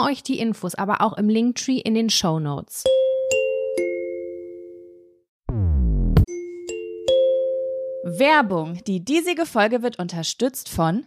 euch die Infos aber auch im Linktree in den Show Notes. Werbung. Die diesige Folge wird unterstützt von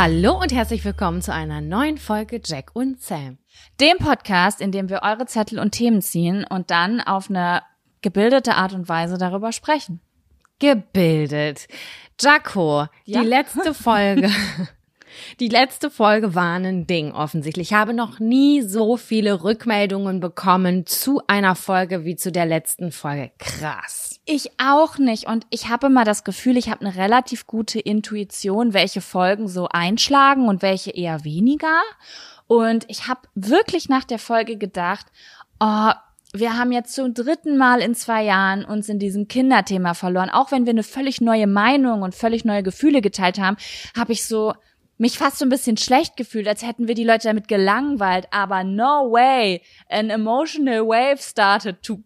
Hallo und herzlich willkommen zu einer neuen Folge Jack und Sam. Dem Podcast, in dem wir eure Zettel und Themen ziehen und dann auf eine gebildete Art und Weise darüber sprechen. Gebildet. Jaco, Ja? die letzte Folge. Die letzte Folge war ein Ding offensichtlich. Ich habe noch nie so viele Rückmeldungen bekommen zu einer Folge wie zu der letzten Folge. Krass. Ich auch nicht. Und ich habe immer das Gefühl, ich habe eine relativ gute Intuition, welche Folgen so einschlagen und welche eher weniger. Und ich habe wirklich nach der Folge gedacht, oh, wir haben jetzt zum dritten Mal in zwei Jahren uns in diesem Kinderthema verloren. Auch wenn wir eine völlig neue Meinung und völlig neue Gefühle geteilt haben, habe ich so mich fast so ein bisschen schlecht gefühlt, als hätten wir die Leute damit gelangweilt. Aber no way, an emotional wave started to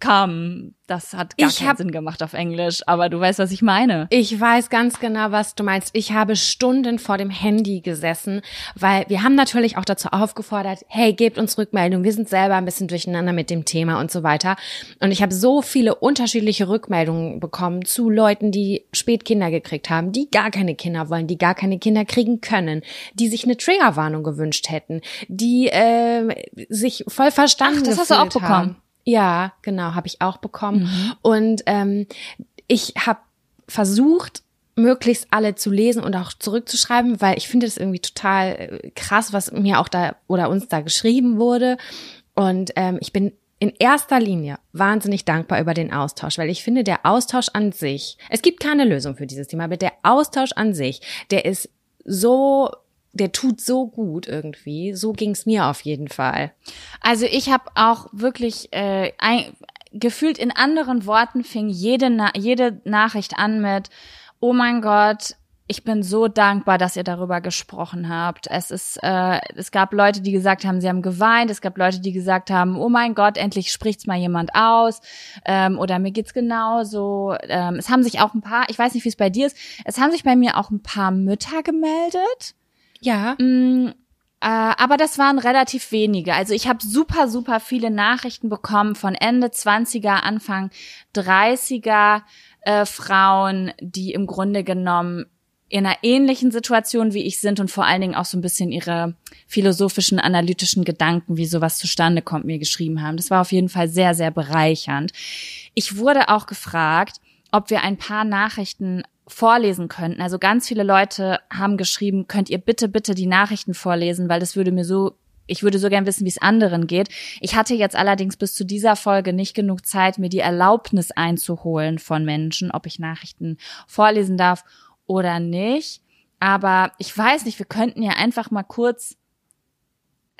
come. Das hat gar Ich keinen hab- Sinn gemacht auf Englisch, aber du weißt, was ich meine. Ich weiß ganz genau, was du meinst. Ich habe Stunden vor dem Handy gesessen, weil wir haben natürlich auch dazu aufgefordert, hey, gebt uns Rückmeldung. Wir sind selber ein bisschen durcheinander mit dem Thema und so weiter. Und ich habe so viele unterschiedliche Rückmeldungen bekommen zu Leuten, die spät Kinder gekriegt haben, die gar keine Kinder wollen, die gar keine Kinder kriegen können, die sich eine Triggerwarnung gewünscht hätten, die äh, sich voll verstanden Ach, das hast du auch gefühlt haben. Ja, genau, habe ich auch bekommen. Mhm. Und ähm, ich habe versucht, möglichst alle zu lesen und auch zurückzuschreiben, weil ich finde das irgendwie total äh, krass, was mir auch da oder uns da geschrieben wurde. Und ähm, ich bin in erster Linie wahnsinnig dankbar über den Austausch, weil ich finde, der Austausch an sich, es gibt keine Lösung für dieses Thema, aber der Austausch an sich, der ist so der tut so gut irgendwie. So ging's mir auf jeden Fall. Also ich habe auch wirklich äh, ein, gefühlt in anderen Worten fing jede, Na jede Nachricht an mit, oh mein Gott, ich bin so dankbar, dass ihr darüber gesprochen habt. Es ist, äh, es gab Leute, die gesagt haben, sie haben geweint. Es gab Leute, die gesagt haben, oh mein Gott, endlich spricht's mal jemand aus. Ähm, oder mir geht's genauso. Ähm, es haben sich auch ein paar, ich weiß nicht, wie es bei dir ist. Es haben sich bei mir auch ein paar Mütter gemeldet. Ja. Äh, aber das waren relativ wenige. Also ich habe super, super viele Nachrichten bekommen von Ende 20er, Anfang 30er äh, Frauen, die im Grunde genommen in einer ähnlichen Situation wie ich sind und vor allen Dingen auch so ein bisschen ihre philosophischen, analytischen Gedanken, wie sowas zustande kommt, mir geschrieben haben. Das war auf jeden Fall sehr, sehr bereichernd. Ich wurde auch gefragt, ob wir ein paar Nachrichten vorlesen könnten. Also ganz viele Leute haben geschrieben, könnt ihr bitte, bitte die Nachrichten vorlesen, weil das würde mir so ich würde so gern wissen, wie es anderen geht. Ich hatte jetzt allerdings bis zu dieser Folge nicht genug Zeit, mir die Erlaubnis einzuholen von Menschen, ob ich Nachrichten vorlesen darf oder nicht. Aber ich weiß nicht, wir könnten ja einfach mal kurz.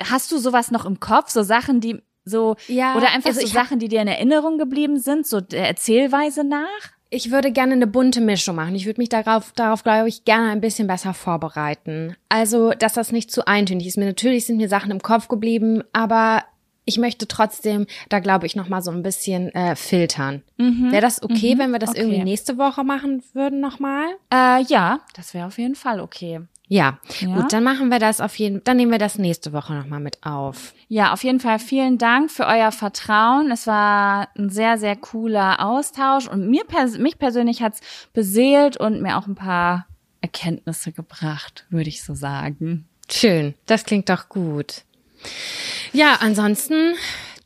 Hast du sowas noch im Kopf? So Sachen, die so ja, oder einfach also so Sachen, die dir in Erinnerung geblieben sind, so der Erzählweise nach? Ich würde gerne eine bunte Mischung machen. Ich würde mich darauf, darauf glaube ich, gerne ein bisschen besser vorbereiten. Also, dass das nicht zu eintönig ist. Mir natürlich sind mir Sachen im Kopf geblieben, aber ich möchte trotzdem, da glaube ich, noch mal so ein bisschen äh, filtern. Mhm. Wäre das okay, mhm. wenn wir das okay. irgendwie nächste Woche machen würden noch mal? Äh, ja, das wäre auf jeden Fall okay. Ja. ja, gut, dann machen wir das auf jeden, dann nehmen wir das nächste Woche noch mal mit auf. Ja, auf jeden Fall vielen Dank für euer Vertrauen. Es war ein sehr, sehr cooler Austausch und mir pers mich persönlich hat's beseelt und mir auch ein paar Erkenntnisse gebracht, würde ich so sagen. Schön, das klingt doch gut. Ja, ansonsten,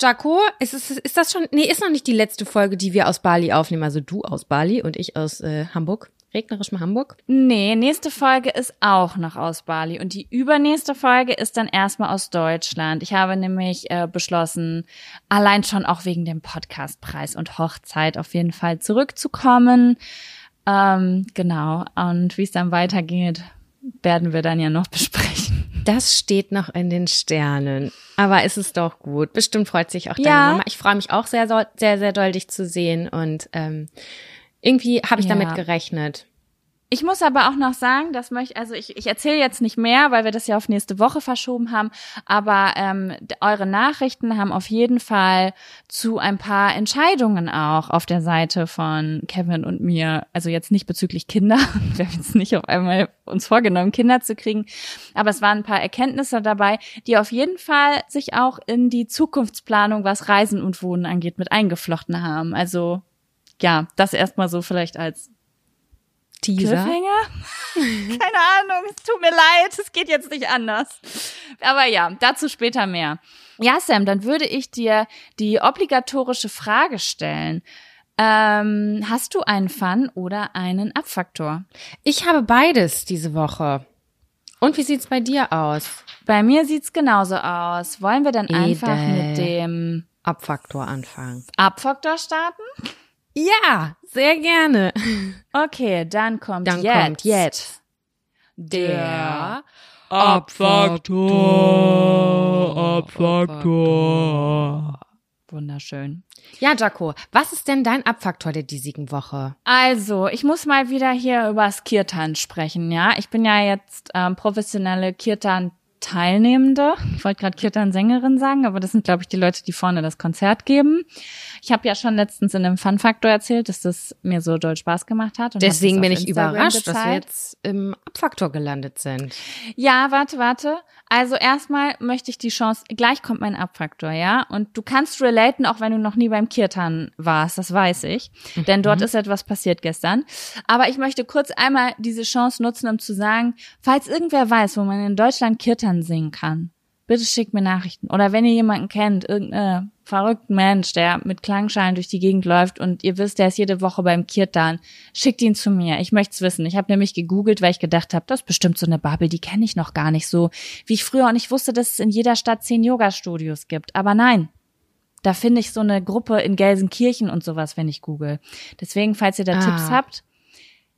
Jaco, ist, es, ist das schon, nee, ist noch nicht die letzte Folge, die wir aus Bali aufnehmen, also du aus Bali und ich aus äh, Hamburg regnerischem Hamburg? Nee, nächste Folge ist auch noch aus Bali und die übernächste Folge ist dann erstmal aus Deutschland. Ich habe nämlich äh, beschlossen, allein schon auch wegen dem Podcastpreis und Hochzeit auf jeden Fall zurückzukommen. Ähm, genau. Und wie es dann weitergeht, werden wir dann ja noch besprechen. Das steht noch in den Sternen. Aber es ist doch gut. Bestimmt freut sich auch deine ja. Mama. Ich freue mich auch sehr, sehr, sehr doll, dich zu sehen. Und ähm, irgendwie habe ich ja. damit gerechnet. Ich muss aber auch noch sagen, das möchte, also ich, ich erzähle jetzt nicht mehr, weil wir das ja auf nächste Woche verschoben haben, aber ähm, eure Nachrichten haben auf jeden Fall zu ein paar Entscheidungen auch auf der Seite von Kevin und mir, also jetzt nicht bezüglich Kinder, wir haben jetzt nicht auf einmal uns vorgenommen, Kinder zu kriegen, aber es waren ein paar Erkenntnisse dabei, die auf jeden Fall sich auch in die Zukunftsplanung, was Reisen und Wohnen angeht, mit eingeflochten haben. Also ja, das erstmal so vielleicht als Teaser. Cliffhanger? Keine Ahnung, es tut mir leid, es geht jetzt nicht anders. Aber ja, dazu später mehr. Ja, Sam, dann würde ich dir die obligatorische Frage stellen. Ähm, hast du einen Fun oder einen Abfaktor? Ich habe beides diese Woche. Und wie sieht's bei dir aus? Bei mir sieht's genauso aus. Wollen wir dann Ede. einfach mit dem Abfaktor anfangen? Abfaktor starten? Ja, sehr gerne. Okay, dann kommt dann jetzt, kommt jetzt der Abfaktor. Abfaktor. Wunderschön. Ja, Jaco, was ist denn dein Abfaktor der diesigen Woche? Also, ich muss mal wieder hier übers Kirtan sprechen, ja. Ich bin ja jetzt ähm, professionelle Kirtan Teilnehmende. Ich wollte gerade Kirtan-Sängerin sagen, aber das sind, glaube ich, die Leute, die vorne das Konzert geben. Ich habe ja schon letztens in einem Fun-Faktor erzählt, dass das mir so doll Spaß gemacht hat. Deswegen bin ich Instagram überrascht, gezeigt. dass wir jetzt im Abfaktor gelandet sind. Ja, warte, warte. Also erstmal möchte ich die Chance, gleich kommt mein Abfaktor, ja? Und du kannst relaten, auch wenn du noch nie beim Kirtan warst, das weiß ich. Mhm. Denn dort ist etwas passiert gestern. Aber ich möchte kurz einmal diese Chance nutzen, um zu sagen, falls irgendwer weiß, wo man in Deutschland Kirtan singen kann, bitte schickt mir Nachrichten. Oder wenn ihr jemanden kennt, irgendeinen verrückten Mensch, der mit Klangschalen durch die Gegend läuft und ihr wisst, der ist jede Woche beim Kirtan, schickt ihn zu mir. Ich möchte es wissen. Ich habe nämlich gegoogelt, weil ich gedacht habe, das ist bestimmt so eine Bubble, die kenne ich noch gar nicht so, wie ich früher auch nicht wusste, dass es in jeder Stadt zehn Yoga-Studios gibt. Aber nein, da finde ich so eine Gruppe in Gelsenkirchen und sowas, wenn ich google. Deswegen, falls ihr da ah. Tipps habt,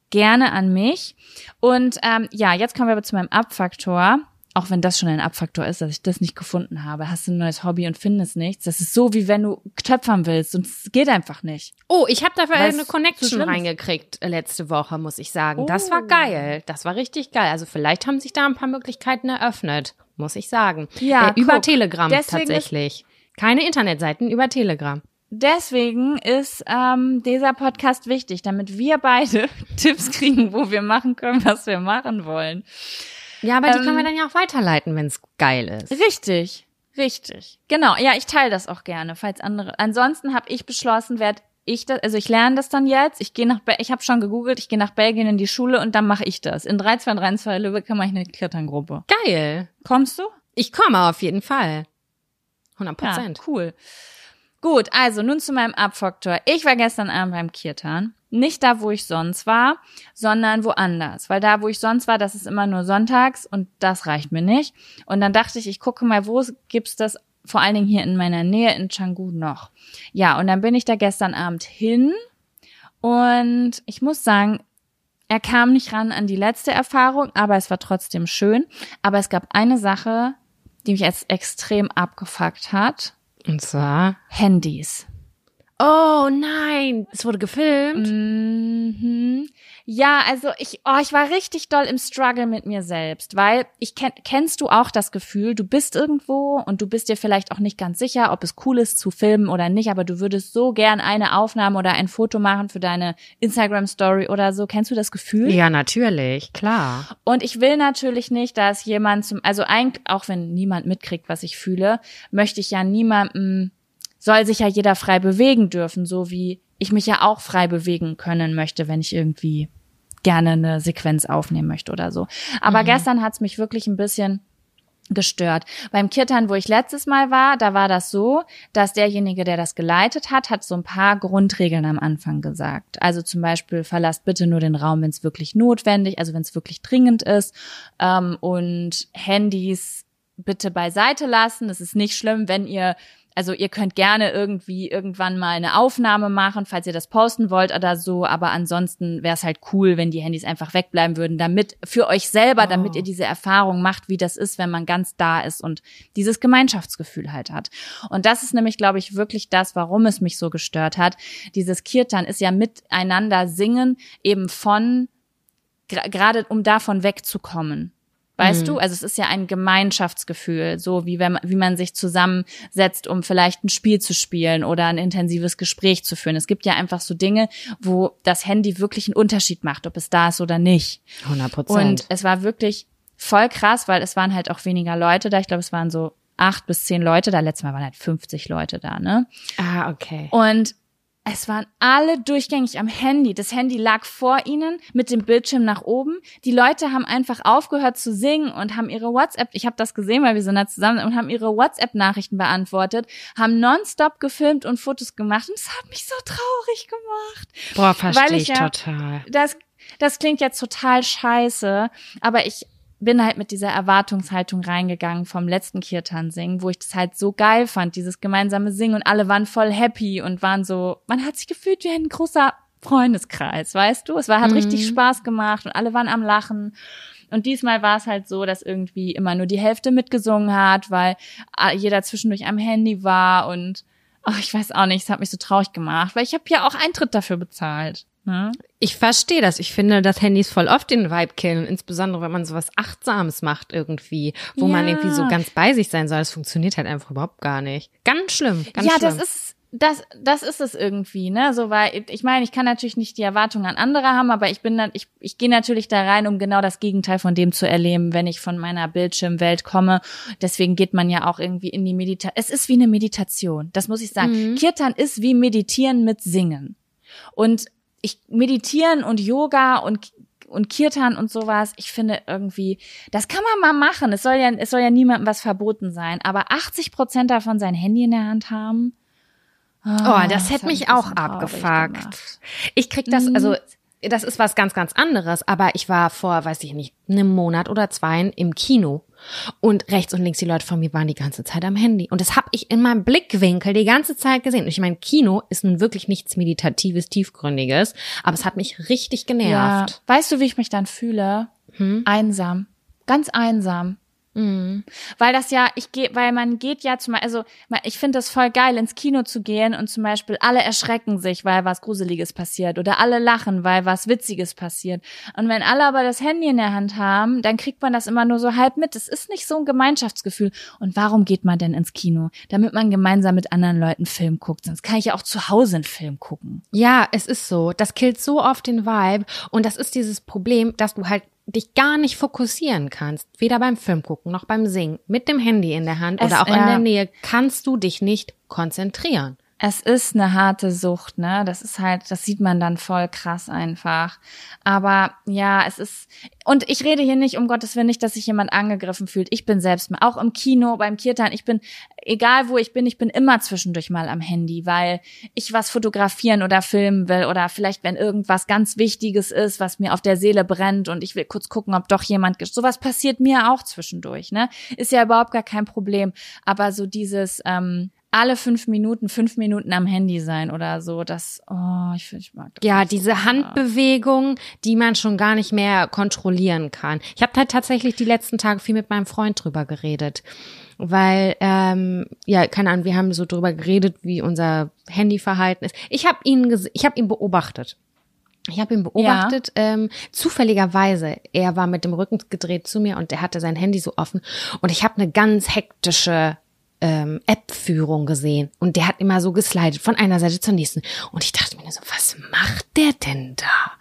gerne an mich. Und ähm, ja, jetzt kommen wir aber zu meinem Abfaktor auch wenn das schon ein Abfaktor ist, dass ich das nicht gefunden habe, hast du ein neues Hobby und findest nichts. Das ist so, wie wenn du töpfern willst und es geht einfach nicht. Oh, ich habe dafür Weil's eine Connection reingekriegt äh, letzte Woche, muss ich sagen. Oh. Das war oh. geil. Das war richtig geil. Also vielleicht haben sich da ein paar Möglichkeiten eröffnet, muss ich sagen. Ja, äh, über guck, Telegram tatsächlich. Keine Internetseiten, über Telegram. Deswegen ist ähm, dieser Podcast wichtig, damit wir beide Tipps kriegen, wo wir machen können, was wir machen wollen. Ja, aber die ähm, können wir dann ja auch weiterleiten, wenn es geil ist. Richtig, richtig. Genau. Ja, ich teile das auch gerne, falls andere. Ansonsten habe ich beschlossen, werde ich das, also ich lerne das dann jetzt. Ich gehe nach, ich habe schon gegoogelt, ich gehe nach Belgien in die Schule und dann mache ich das. In 3232 Lübeck mache ich eine Kletternggruppe. Geil. Kommst du? Ich komme auf jeden Fall. 100 Prozent. Ja, cool. Gut, also nun zu meinem Abfaktor. Ich war gestern Abend beim Kirtan. Nicht da, wo ich sonst war, sondern woanders. Weil da, wo ich sonst war, das ist immer nur sonntags und das reicht mir nicht. Und dann dachte ich, ich gucke mal, wo gibt's das vor allen Dingen hier in meiner Nähe in Canggu noch. Ja, und dann bin ich da gestern Abend hin und ich muss sagen, er kam nicht ran an die letzte Erfahrung, aber es war trotzdem schön. Aber es gab eine Sache, die mich jetzt extrem abgefuckt hat. Und zwar Handys. Oh nein, es wurde gefilmt. Mhm. Ja, also ich, oh, ich war richtig doll im Struggle mit mir selbst, weil ich kenn, kennst du auch das Gefühl, du bist irgendwo und du bist dir vielleicht auch nicht ganz sicher, ob es cool ist zu filmen oder nicht, aber du würdest so gern eine Aufnahme oder ein Foto machen für deine Instagram Story oder so. Kennst du das Gefühl? Ja, natürlich, klar. Und ich will natürlich nicht, dass jemand zum, also eigentlich, auch wenn niemand mitkriegt, was ich fühle, möchte ich ja niemandem soll sich ja jeder frei bewegen dürfen, so wie ich mich ja auch frei bewegen können möchte, wenn ich irgendwie gerne eine Sequenz aufnehmen möchte oder so. Aber mhm. gestern hat's mich wirklich ein bisschen gestört. Beim Kirtan, wo ich letztes Mal war, da war das so, dass derjenige, der das geleitet hat, hat so ein paar Grundregeln am Anfang gesagt. Also zum Beispiel, verlasst bitte nur den Raum, wenn es wirklich notwendig, also wenn es wirklich dringend ist. Ähm, und Handys bitte beiseite lassen. Es ist nicht schlimm, wenn ihr also ihr könnt gerne irgendwie irgendwann mal eine Aufnahme machen, falls ihr das posten wollt oder so, aber ansonsten wäre es halt cool, wenn die Handys einfach wegbleiben würden, damit für euch selber, oh. damit ihr diese Erfahrung macht, wie das ist, wenn man ganz da ist und dieses Gemeinschaftsgefühl halt hat. Und das ist nämlich, glaube ich, wirklich das, warum es mich so gestört hat. Dieses Kirtan ist ja miteinander singen, eben von gerade um davon wegzukommen. Weißt mhm. du? Also es ist ja ein Gemeinschaftsgefühl, so wie wenn man, wie man sich zusammensetzt, um vielleicht ein Spiel zu spielen oder ein intensives Gespräch zu führen. Es gibt ja einfach so Dinge, wo das Handy wirklich einen Unterschied macht, ob es da ist oder nicht. 100 Prozent. Und es war wirklich voll krass, weil es waren halt auch weniger Leute da. Ich glaube, es waren so acht bis zehn Leute da. Letztes Mal waren halt 50 Leute da, ne? Ah, okay. Und es waren alle durchgängig am Handy. Das Handy lag vor ihnen mit dem Bildschirm nach oben. Die Leute haben einfach aufgehört zu singen und haben ihre WhatsApp, ich habe das gesehen, weil wir sind da zusammen und haben ihre WhatsApp-Nachrichten beantwortet, haben nonstop gefilmt und Fotos gemacht und es hat mich so traurig gemacht. Boah, verstehe ich, ich ja, total. Das, das klingt jetzt total scheiße, aber ich bin halt mit dieser Erwartungshaltung reingegangen vom letzten Kirtan singen, wo ich das halt so geil fand, dieses gemeinsame Singen und alle waren voll happy und waren so, man hat sich gefühlt wie ein großer Freundeskreis, weißt du? Es war hat mhm. richtig Spaß gemacht und alle waren am Lachen. Und diesmal war es halt so, dass irgendwie immer nur die Hälfte mitgesungen hat, weil jeder zwischendurch am Handy war und oh, ich weiß auch nicht, es hat mich so traurig gemacht, weil ich habe ja auch Eintritt dafür bezahlt. Ne? Ich verstehe das. Ich finde, dass Handys voll oft den Vibe killen, insbesondere wenn man sowas Achtsames macht irgendwie, wo ja. man irgendwie so ganz bei sich sein soll. Das funktioniert halt einfach überhaupt gar nicht. Ganz schlimm. Ganz ja, schlimm. das ist das, das ist es irgendwie, ne? So, weil ich meine, ich kann natürlich nicht die Erwartungen an andere haben, aber ich bin dann, ich, ich gehe natürlich da rein, um genau das Gegenteil von dem zu erleben, wenn ich von meiner Bildschirmwelt komme. Deswegen geht man ja auch irgendwie in die Meditation. Es ist wie eine Meditation, das muss ich sagen. Mhm. Kirtan ist wie Meditieren mit Singen. Und ich meditieren und Yoga und und Kirtan und sowas. Ich finde irgendwie, das kann man mal machen. Es soll ja, es soll ja niemandem was verboten sein. Aber 80 Prozent davon sein Handy in der Hand haben. Oh, das hätte mich auch abgefuckt. Ich krieg das, Mhm. also das ist was ganz, ganz anderes. Aber ich war vor, weiß ich nicht, einem Monat oder zwei im Kino und rechts und links die Leute von mir waren die ganze Zeit am Handy. Und das habe ich in meinem Blickwinkel die ganze Zeit gesehen. Und ich meine, Kino ist nun wirklich nichts Meditatives, Tiefgründiges, aber es hat mich richtig Ja. genervt. Weißt du, wie ich mich dann fühle? Hm? Einsam. Ganz einsam. Mhm. Weil das ja, ich gehe, weil man geht ja zum also ich finde das voll geil, ins Kino zu gehen und zum Beispiel alle erschrecken sich, weil was Gruseliges passiert oder alle lachen, weil was Witziges passiert. Und wenn alle aber das Handy in der Hand haben, dann kriegt man das immer nur so halb mit. Das ist nicht so ein Gemeinschaftsgefühl. Und warum geht man denn ins Kino? Damit man gemeinsam mit anderen Leuten Film guckt. Sonst kann ich ja auch zu Hause einen Film gucken. Ja, es ist so. Das killt so oft den Vibe. Und das ist dieses Problem, dass du halt dich gar nicht fokussieren kannst. Weder beim Film gucken noch beim Singen. Mit dem Handy in der Hand Es- oder auch in ja. der Nähe kannst du dich nicht konzentrieren. Es ist eine harte Sucht, ne? Das ist halt, das sieht man dann voll krass einfach. Aber ja, es ist, und ich rede hier nicht, um Gottes Willen nicht, dass sich jemand angegriffen fühlt. Ich bin selbst auch im Kino, beim Kirtan, ich bin, egal wo ich bin, ich bin immer zwischendurch mal am Handy, weil ich was fotografieren oder filmen will oder vielleicht, wenn irgendwas ganz Wichtiges ist, was mir auf der Seele brennt und ich will kurz gucken, ob doch jemand, sowas passiert mir auch zwischendurch, ne? Ist ja überhaupt gar kein Problem. Aber so dieses, ähm, alle fünf Minuten, fünf Minuten am Handy sein oder so, das, oh, ich, ich mag das. Ja, so diese gerne. Handbewegung, die man schon gar nicht mehr kontrollieren kann. Ich habe halt tatsächlich die letzten Tage viel mit meinem Freund drüber geredet. Weil, ähm, ja, keine Ahnung, wir haben so drüber geredet, wie unser Handyverhalten ist. Ich habe ihn, ich habe ihn beobachtet. Ich habe ihn beobachtet, ähm, zufälligerweise. Er war mit dem Rücken gedreht zu mir und er hatte sein Handy so offen. Und ich habe eine ganz hektische ähm, App-Führung gesehen. Und der hat immer so geslidet von einer Seite zur nächsten. Und ich dachte mir nur so, was macht der denn da?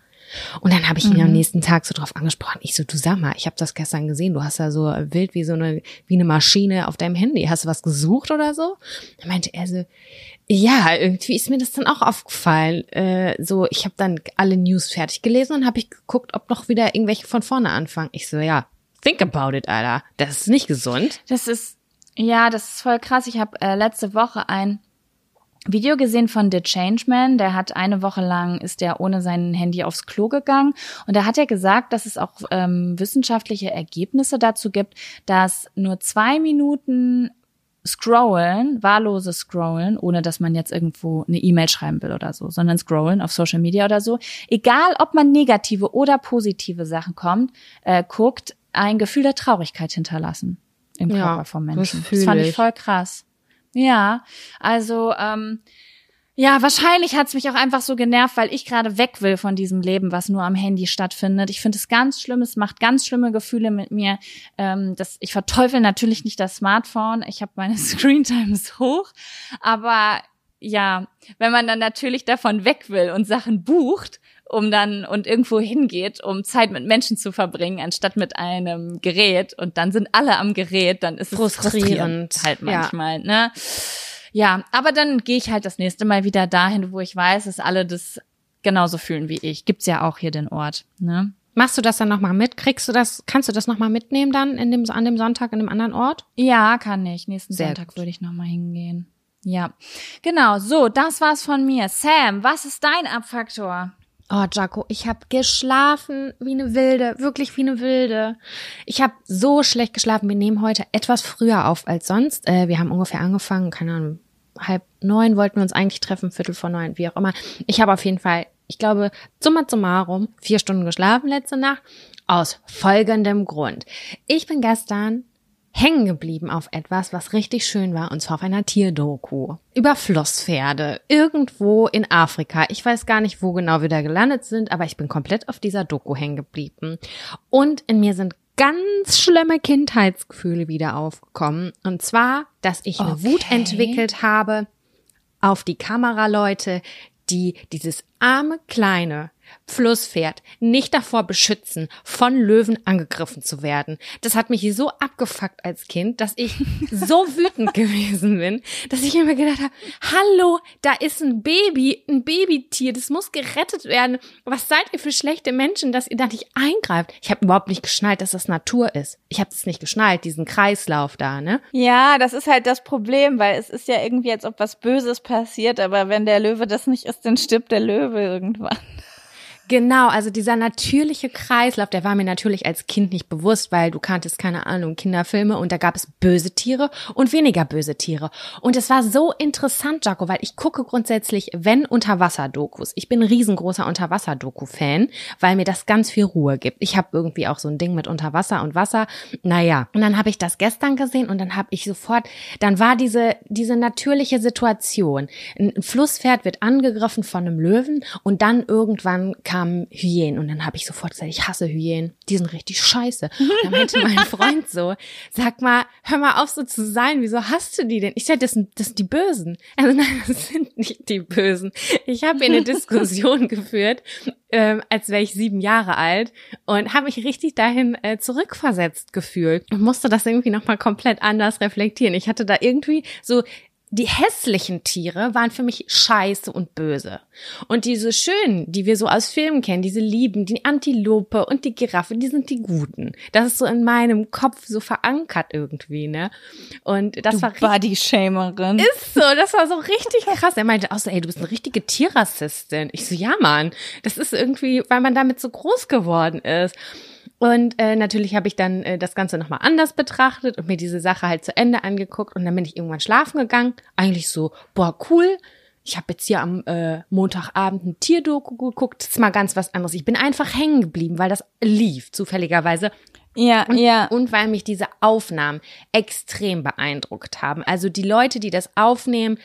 Und dann habe ich ihn am nächsten Tag so drauf angesprochen. Ich so, du sag mal, ich habe das gestern gesehen. Du hast da so wild wie so eine wie eine Maschine auf deinem Handy. Hast du was gesucht oder so? Dann meinte er so, ja, irgendwie ist mir das dann auch aufgefallen. Äh, so, ich habe dann alle News fertig gelesen und habe ich geguckt, ob noch wieder irgendwelche von vorne anfangen. Ich so, ja, think about it, Alter. Das ist nicht gesund. Das ist, ja, das ist voll krass. Ich habe äh, letzte Woche ein Video gesehen von The Changeman. Der hat eine Woche lang ist der ohne sein Handy aufs Klo gegangen und da hat er gesagt, dass es auch ähm, wissenschaftliche Ergebnisse dazu gibt, dass nur zwei Minuten Scrollen, wahllose Scrollen, ohne dass man jetzt irgendwo eine E-Mail schreiben will oder so, sondern Scrollen auf Social Media oder so, egal ob man negative oder positive Sachen kommt, äh, guckt, ein Gefühl der Traurigkeit hinterlassen im Ja, Körper vom das Menschen. fühl Das fand ich ich. voll krass. Ja, also ähm, ja, wahrscheinlich hat's mich auch einfach so genervt, weil ich gerade weg will von diesem Leben, was nur am Handy stattfindet. Ich finde es ganz schlimm, es macht ganz schlimme Gefühle mit mir. Ähm, das, ich verteufel natürlich nicht das Smartphone. Ich habe meine Screentimes hoch, aber ja, wenn man dann natürlich davon weg will und Sachen bucht, um dann und irgendwo hingeht, um Zeit mit Menschen zu verbringen, anstatt mit einem Gerät und dann sind alle am Gerät, dann ist es Frustrierend. frustrierend halt Ja. manchmal, ne? Ja, aber dann gehe ich halt das nächste Mal wieder dahin, wo ich weiß, dass alle das genauso fühlen wie ich. Gibt's ja auch hier den Ort, ne? Machst du das dann nochmal mit? Kriegst du das, kannst du das nochmal mitnehmen dann in dem, an dem Sonntag in dem anderen Ort? Ja, kann ich. Nächsten Sehr Sonntag gut. würde ich nochmal hingehen. Ja. Genau, so, das war's von mir. Sam, was ist dein Abfaktor? Oh, Jaco, ich habe geschlafen wie eine Wilde, wirklich wie eine Wilde. Ich habe so schlecht geschlafen. Wir nehmen heute etwas früher auf als sonst. Äh, wir haben ungefähr angefangen, keine Ahnung, halb neun wollten wir uns eigentlich treffen, Viertel vor neun, wie auch immer. Ich habe auf jeden Fall, ich glaube, summa summarum, vier Stunden geschlafen letzte Nacht. Aus folgendem Grund. Ich bin gestern hängen geblieben auf etwas, was richtig schön war, und zwar auf einer Tierdoku. Über Flusspferde. Irgendwo in Afrika. Ich weiß gar nicht, wo genau wir da gelandet sind, aber ich bin komplett auf dieser Doku hängen geblieben. Und in mir sind ganz schlimme Kindheitsgefühle wieder aufgekommen. Und zwar, dass ich eine Okay. Wut entwickelt habe auf die Kameraleute, die dieses arme kleine Flusspferd nicht davor beschützen, von Löwen angegriffen zu werden. Das hat mich so abgefuckt als Kind, dass ich so wütend gewesen bin, dass ich immer gedacht habe, hallo, da ist ein Baby, ein Babytier, das muss gerettet werden. Was seid ihr für schlechte Menschen, dass ihr da nicht eingreift? Ich habe überhaupt nicht geschnallt, dass das Natur ist. Ich habe es nicht geschnallt, diesen Kreislauf da, ne? Ja, das ist halt das Problem, weil es ist ja irgendwie, als ob was Böses passiert, aber wenn der Löwe das nicht ist, dann stirbt der Löwe irgendwann. Genau, also dieser natürliche Kreislauf, der war mir natürlich als Kind nicht bewusst, weil du kanntest, keine Ahnung, Kinderfilme und da gab es böse Tiere und weniger böse Tiere. Und es war so interessant, Jaco, weil ich gucke grundsätzlich, wenn Unterwasser-Dokus. Ich bin riesengroßer Unterwasser-Doku-Fan, weil mir das ganz viel Ruhe gibt. Ich habe irgendwie auch so ein Ding mit Unterwasser und Wasser. Naja, und dann habe ich das gestern gesehen und dann habe ich sofort, dann war diese, diese natürliche Situation. Ein Flusspferd wird angegriffen von einem Löwen und dann irgendwann kam kamen Hyänen und dann habe ich sofort gesagt, ich hasse Hyänen, die sind richtig scheiße. Und dann meinte mein Freund so, sag mal, hör mal auf so zu sein, wieso hast du die denn? Ich sag, das sind, das sind die Bösen. Also nein, das sind nicht die Bösen. Ich habe eine Diskussion geführt, ähm, als wäre ich sieben Jahre alt und habe mich richtig dahin äh, zurückversetzt gefühlt und musste das irgendwie nochmal komplett anders reflektieren. Ich hatte da irgendwie so die hässlichen Tiere waren für mich scheiße und böse. Und diese schönen, die wir so aus Filmen kennen, diese lieben, die Antilope und die Giraffe, die sind die guten. Das ist so in meinem Kopf so verankert irgendwie, ne? Und das du war Body-Shamerin. Ist so, das war so richtig krass. Er meinte auch so, ey, du bist eine richtige Tierrassistin. Ich so, ja, Mann. Das ist irgendwie, weil man damit so groß geworden ist. Und äh, natürlich habe ich dann äh, das Ganze nochmal anders betrachtet und mir diese Sache halt zu Ende angeguckt und dann bin ich irgendwann schlafen gegangen. Eigentlich so, boah, cool. Ich habe jetzt hier am äh, Montagabend ein Tierdoku geguckt. Das ist mal ganz was anderes. Ich bin einfach hängen geblieben, weil das lief, zufälligerweise. Ja, und, ja. Und weil mich diese Aufnahmen extrem beeindruckt haben. Also die Leute, die das aufnehmen,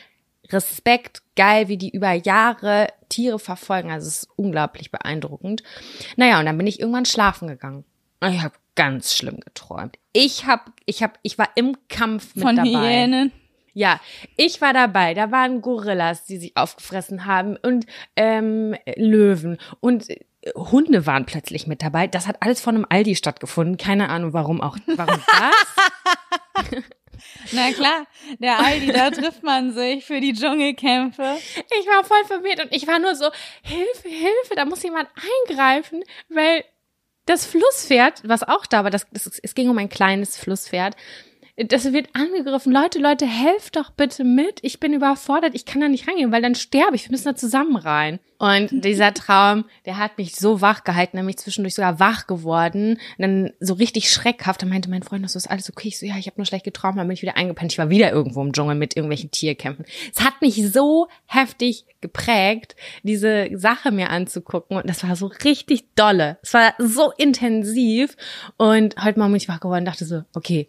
Respekt, geil, wie die über Jahre Tiere verfolgen. Also es ist unglaublich beeindruckend. Naja, und dann bin ich irgendwann schlafen gegangen. Ich habe ganz schlimm geträumt. Ich habe, ich habe, ich war im Kampf mit Von dabei. Hyänen. Ja, ich war dabei. Da waren Gorillas, die sich aufgefressen haben und ähm, Löwen und äh, Hunde waren plötzlich mit dabei. Das hat alles von einem Aldi stattgefunden. Keine Ahnung, warum auch. Warum das? Na klar, der Aldi, da trifft man sich für die Dschungelkämpfe. Ich war voll verwirrt und ich war nur so, Hilfe, Hilfe, da muss jemand eingreifen, weil das Flusspferd, was auch da war, das, das, es ging um ein kleines Flusspferd, das wird angegriffen. Leute, Leute, helft doch bitte mit. Ich bin überfordert. Ich kann da nicht reingehen, weil dann sterbe ich. Wir müssen da zusammen rein. Und dieser Traum, der hat mich so wach gehalten, nämlich zwischendurch sogar wach geworden. Und dann so richtig schreckhaft. Da meinte mein Freund, das ist alles okay. Ich so, ja, ich habe nur schlecht geträumt. Dann bin ich wieder eingepennt. Ich war wieder irgendwo im Dschungel mit irgendwelchen Tierkämpfen. Es hat mich so heftig geprägt, diese Sache mir anzugucken. Und das war so richtig dolle. Es war so intensiv. Und heute Morgen bin ich wach geworden und dachte so, okay,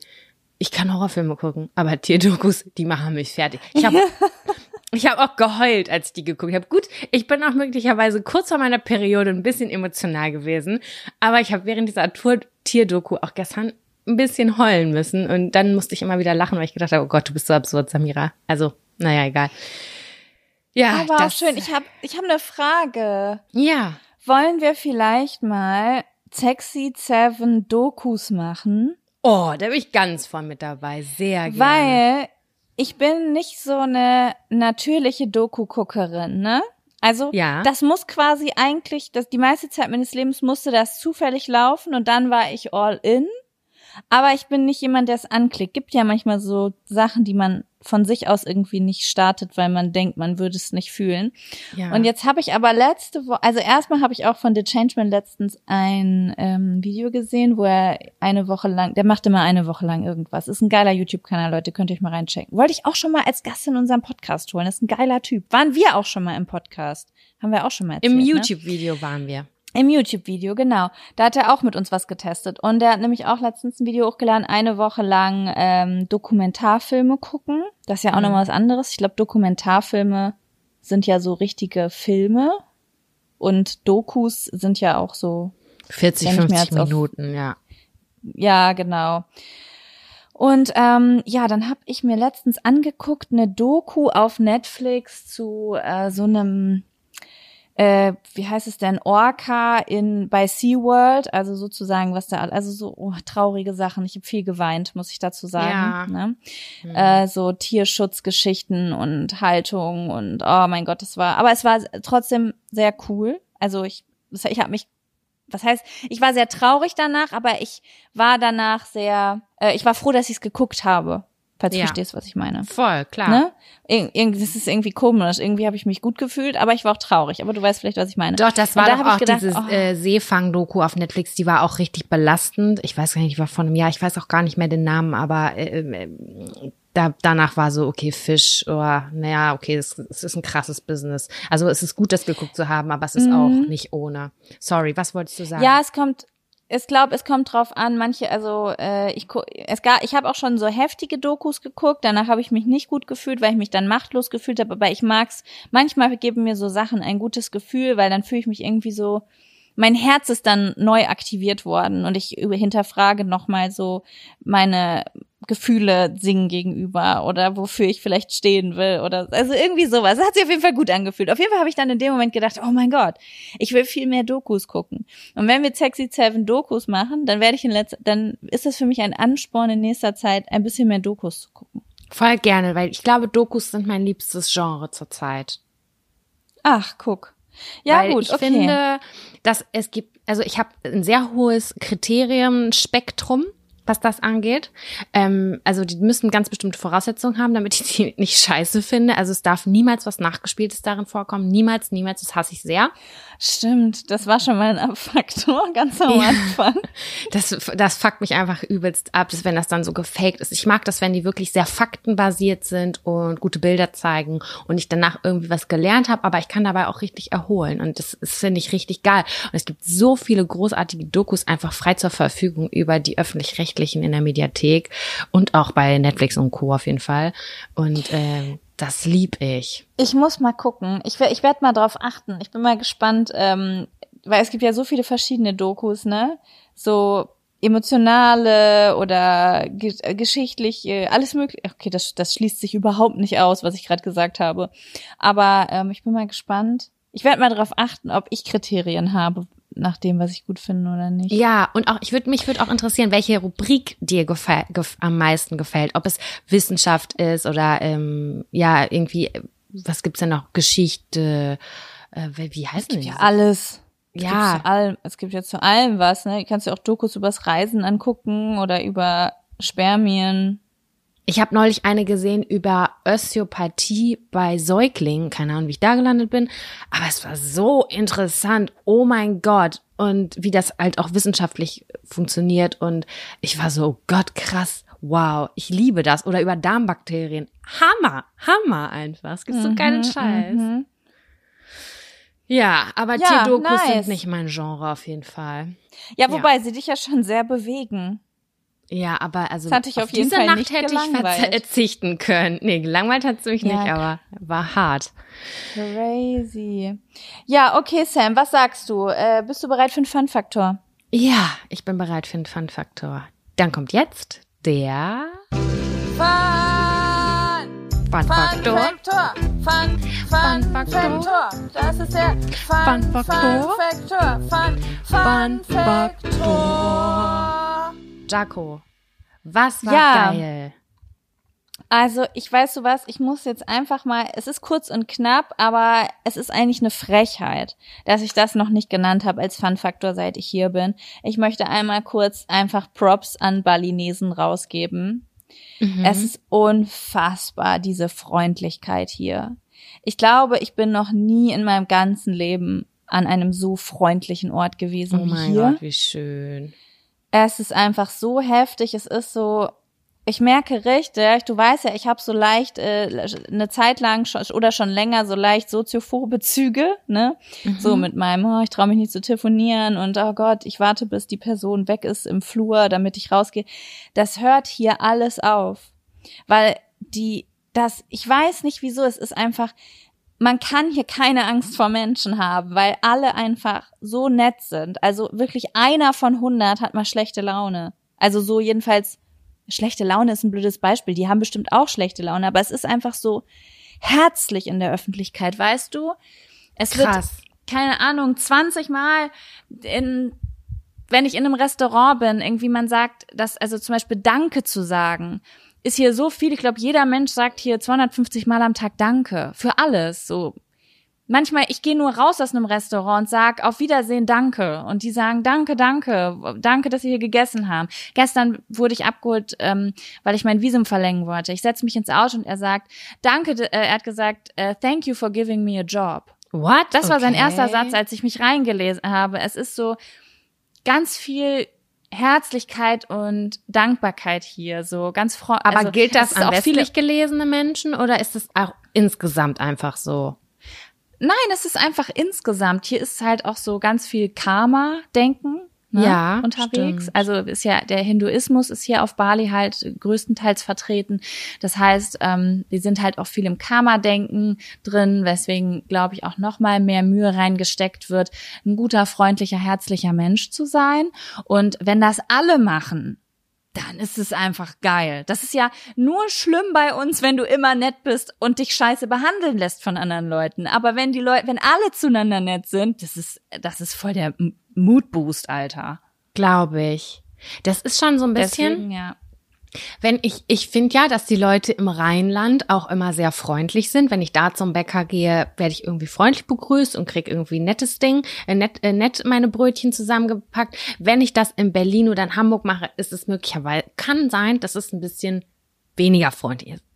ich kann Horrorfilme gucken, aber Tierdokus, die machen mich fertig. Ich habe ich hab auch geheult, als ich die geguckt habe. Gut, ich bin auch möglicherweise kurz vor meiner Periode ein bisschen emotional gewesen, aber ich habe während dieser Tour Tierdoku auch gestern ein bisschen heulen müssen und dann musste ich immer wieder lachen, weil ich gedacht habe, oh Gott, du bist so absurd, Samira. Also, naja, egal. Ja, aber das, auch schön. Ich habe ich hab eine Frage. Ja. Wollen wir vielleicht mal Sexy Seven Dokus machen? Oh, da bin ich ganz von mit dabei. Sehr gerne. Weil ich bin nicht so eine natürliche Doku-Guckerin, ne? Also, ja. das muss quasi eigentlich, das, die meiste Zeit meines Lebens musste das zufällig laufen und dann war ich all in. Aber ich bin nicht jemand, der es anklickt. Gibt ja manchmal so Sachen, die man von sich aus irgendwie nicht startet, weil man denkt, man würde es nicht fühlen. Ja. Und jetzt habe ich aber letzte Woche, also erstmal habe ich auch von The Changeman letztens ein ähm, Video gesehen, wo er eine Woche lang, der macht immer eine Woche lang irgendwas. Ist ein geiler YouTube-Kanal, Leute, könnt ihr euch mal reinchecken. Wollte ich auch schon mal als Gast in unserem Podcast holen. ist ein geiler Typ. Waren wir auch schon mal im Podcast? Haben wir auch schon mal erzählt, Im ne? YouTube-Video ne? waren wir. Im YouTube-Video, genau. Da hat er auch mit uns was getestet. Und er hat nämlich auch letztens ein Video hochgeladen, eine Woche lang ähm, Dokumentarfilme gucken. Das ist ja auch mhm. nochmal was anderes. Ich glaube, Dokumentarfilme sind ja so richtige Filme. Und Dokus sind ja auch so 40, 50 Minuten, auf, ja. Ja, genau. Und ähm, ja, dann habe ich mir letztens angeguckt, eine Doku auf Netflix zu äh, so einem äh, wie heißt es denn, Orca in bei SeaWorld, also sozusagen, was da, also so oh, traurige Sachen. Ich habe viel geweint, muss ich dazu sagen. Ja. Ne? Mhm. Äh, so Tierschutzgeschichten und Haltung und oh mein Gott, das war, aber es war trotzdem sehr cool. Also ich, ich habe mich was heißt, ich war sehr traurig danach, aber ich war danach sehr, äh, ich war froh, dass ich es geguckt habe. Falls du Ja. verstehst, was ich meine. Voll, klar. Ne? Ir irgendwie, das ist irgendwie komisch. Irgendwie habe ich mich gut gefühlt, aber ich war auch traurig. Aber du weißt vielleicht, was ich meine. Doch, das war da doch auch gedacht, dieses oh. äh, Seefang-Doku auf Netflix, die war auch richtig belastend. Ich weiß gar nicht, die war vor einem Jahr, ich weiß auch gar nicht mehr den Namen, aber äh, äh, da, danach war so, okay, Fisch, oh, naja, okay, es, ist ein krasses Business. Also es ist gut, das geguckt zu haben, aber es ist auch nicht ohne. Sorry, was wolltest du sagen? Mhm. Ja, es kommt, ich glaube, es kommt drauf an. Manche, also äh, ich es gar, ich habe auch schon so heftige Dokus geguckt. Danach habe ich mich nicht gut gefühlt, weil ich mich dann machtlos gefühlt habe. Aber ich mag's. Manchmal geben mir so Sachen ein gutes Gefühl, weil dann fühle ich mich irgendwie so. Mein Herz ist dann neu aktiviert worden und ich hinterfrage nochmal so meine Gefühle singen gegenüber oder wofür ich vielleicht stehen will oder also irgendwie sowas. Das hat sich auf jeden Fall gut angefühlt. Auf jeden Fall habe ich dann in dem Moment gedacht, oh mein Gott, ich will viel mehr Dokus gucken. Und wenn wir Sexy Seven Dokus machen, dann werde ich in letzter, dann ist es für mich ein Ansporn in nächster Zeit, ein bisschen mehr Dokus zu gucken. Voll gerne, weil ich glaube, Dokus sind mein liebstes Genre zurzeit. Ach, guck. Ja, Weil gut, ich okay. finde, dass es gibt, also ich habe ein sehr hohes Kriterienspektrum, was das angeht. Ähm, also die müssen ganz bestimmte Voraussetzungen haben, damit ich die nicht scheiße finde. Also es darf niemals was Nachgespieltes darin vorkommen. Niemals, niemals, das hasse ich sehr. Stimmt, das war schon mal ein Abfaktor ganz am Ja. Anfang. Das, das fuckt mich einfach übelst ab, dass wenn das dann so gefaked ist. Ich mag das, wenn die wirklich sehr faktenbasiert sind und gute Bilder zeigen und ich danach irgendwie was gelernt habe, aber ich kann dabei auch richtig erholen und das, das finde ich richtig geil. Und es gibt so viele großartige Dokus einfach frei zur Verfügung über die öffentlich-rechtlichen in der Mediathek und auch bei Netflix und Co. auf jeden Fall. Und ähm, das lieb ich. Ich muss mal gucken. Ich, ich werde mal drauf achten. Ich bin mal gespannt, ähm, weil es gibt ja so viele verschiedene Dokus, ne? So emotionale oder ge äh, geschichtliche, alles mögliche. Okay, das, das schließt sich überhaupt nicht aus, was ich gerade gesagt habe. Aber ähm, ich bin mal gespannt. Ich werde mal darauf achten, ob ich Kriterien habe, nach dem, was ich gut finde oder nicht. Ja, und auch ich würde mich würde auch interessieren, welche Rubrik dir am meisten gefällt, ob es Wissenschaft ist oder ähm, ja irgendwie was gibt's denn noch Geschichte, äh, wie heißt denn Ja, alles. Es Ja. gibt zu allem, es gibt ja zu allem was, ne? Du kannst ja auch Dokus übers Reisen angucken oder über Spermien. Ich habe neulich eine gesehen über Osteopathie bei Säuglingen. Keine Ahnung, wie ich da gelandet bin. Aber es war so interessant. Oh mein Gott. Und wie das halt auch wissenschaftlich funktioniert. Und ich war so, oh Gott, krass. Wow, ich liebe das. Oder über Darmbakterien. Hammer, Hammer einfach. Es gibt so keinen Scheiß. mhm. Ja, aber Ja, Tierdokus nice. sind nicht mein Genre auf jeden Fall. Ja, wobei sie dich ja schon sehr bewegen. Ja, aber also Das hat dich auf jeden diese Fall Nacht hätte ich verzichten können. Nee, gelangweilt hat's mich Ja. nicht, aber war hart. Crazy. Ja, okay, Sam, was sagst du? Äh, bist du bereit für einen Fun-Faktor? Ja, ich bin bereit für den Fun-Faktor. Dann kommt jetzt der Fun! Fun-Faktor. Faktor! Fun, Fun Faktor. Das ist der Fun Faktor. Faktor. Fun, Fun Faktor. Jaco, was war Ja. geil? Also, ich weiß so was, ich muss jetzt einfach mal, es ist kurz und knapp, aber es ist eigentlich eine Frechheit, dass ich das noch nicht genannt habe als Fun-Faktor, seit ich hier bin. Ich möchte einmal kurz einfach Props an Balinesen rausgeben. Es ist unfassbar, diese Freundlichkeit hier. Ich glaube, ich bin noch nie in meinem ganzen Leben an einem so freundlichen Ort gewesen Oh mein hier. Gott, wie schön. Es ist einfach so heftig. Es ist so, ich merke richtig, du weißt ja, ich habe so leicht äh, eine Zeit lang schon, oder schon länger so leicht soziophobe Züge, ne? So mit meinem, oh, ich traue mich nicht zu telefonieren und oh Gott, ich warte, bis die Person weg ist im Flur, damit ich rausgehe. Das hört hier alles auf, weil die, das, ich weiß nicht wieso, es ist einfach, man kann hier keine Angst vor Menschen haben, weil alle einfach so nett sind. Also wirklich einer von hundert hat mal schlechte Laune. Also so jedenfalls, schlechte Laune ist ein blödes Beispiel. Die haben bestimmt auch schlechte Laune, aber es ist einfach so herzlich in der Öffentlichkeit, weißt du? Es wird, Krass. keine Ahnung, 20 Mal in wenn ich in einem Restaurant bin, irgendwie man sagt, dass, also zum Beispiel Danke zu sagen, ist hier so viel. Ich glaube, jeder Mensch sagt hier 250 Mal am Tag Danke. Für alles. So. Manchmal, ich gehe nur raus aus einem Restaurant und sag auf Wiedersehen, danke. Und die sagen, danke, danke, danke, dass Sie hier gegessen haben. Gestern wurde ich abgeholt, ähm, weil ich mein Visum verlängern wollte. Ich setze mich ins Auto und er sagt, danke, äh, er hat gesagt, äh, thank you for giving me a job. What? Das war sein Okay. erster Satz, als ich mich reingelesen habe. Es ist so ganz viel Herzlichkeit und Dankbarkeit hier, so ganz freundlich. Aber also, gilt das an auch viele westlich gelesene Menschen oder ist es auch insgesamt einfach so? Nein, es ist einfach insgesamt. Hier ist halt auch so ganz viel Karma-Denken. Ne, Ja, unterwegs. stimmt. Also ist ja der Hinduismus ist hier auf Bali halt größtenteils vertreten. Das heißt, ähm, die sind halt auch viel im Karma-Denken drin, weswegen glaube ich auch noch mal mehr Mühe reingesteckt wird, ein guter, freundlicher, herzlicher Mensch zu sein. Und wenn das alle machen, dann ist es einfach geil. Das ist ja nur schlimm bei uns, wenn du immer nett bist und dich scheiße behandeln lässt von anderen Leuten. Aber wenn die Leute, wenn alle zueinander nett sind, das ist, das ist voll der Moodboost, Alter. Glaube ich. Das ist schon so ein bisschen. Deswegen, ja. Wenn ich, ich finde ja, dass die Leute im Rheinland auch immer sehr freundlich sind. Wenn ich da zum Bäcker gehe, werde ich irgendwie freundlich begrüßt und krieg irgendwie ein nettes Ding, äh, nett, äh, nett meine Brötchen zusammengepackt. Wenn ich das in Berlin oder in Hamburg mache, ist es möglicherweise, kann sein, dass es ein bisschen weniger freundlich ist.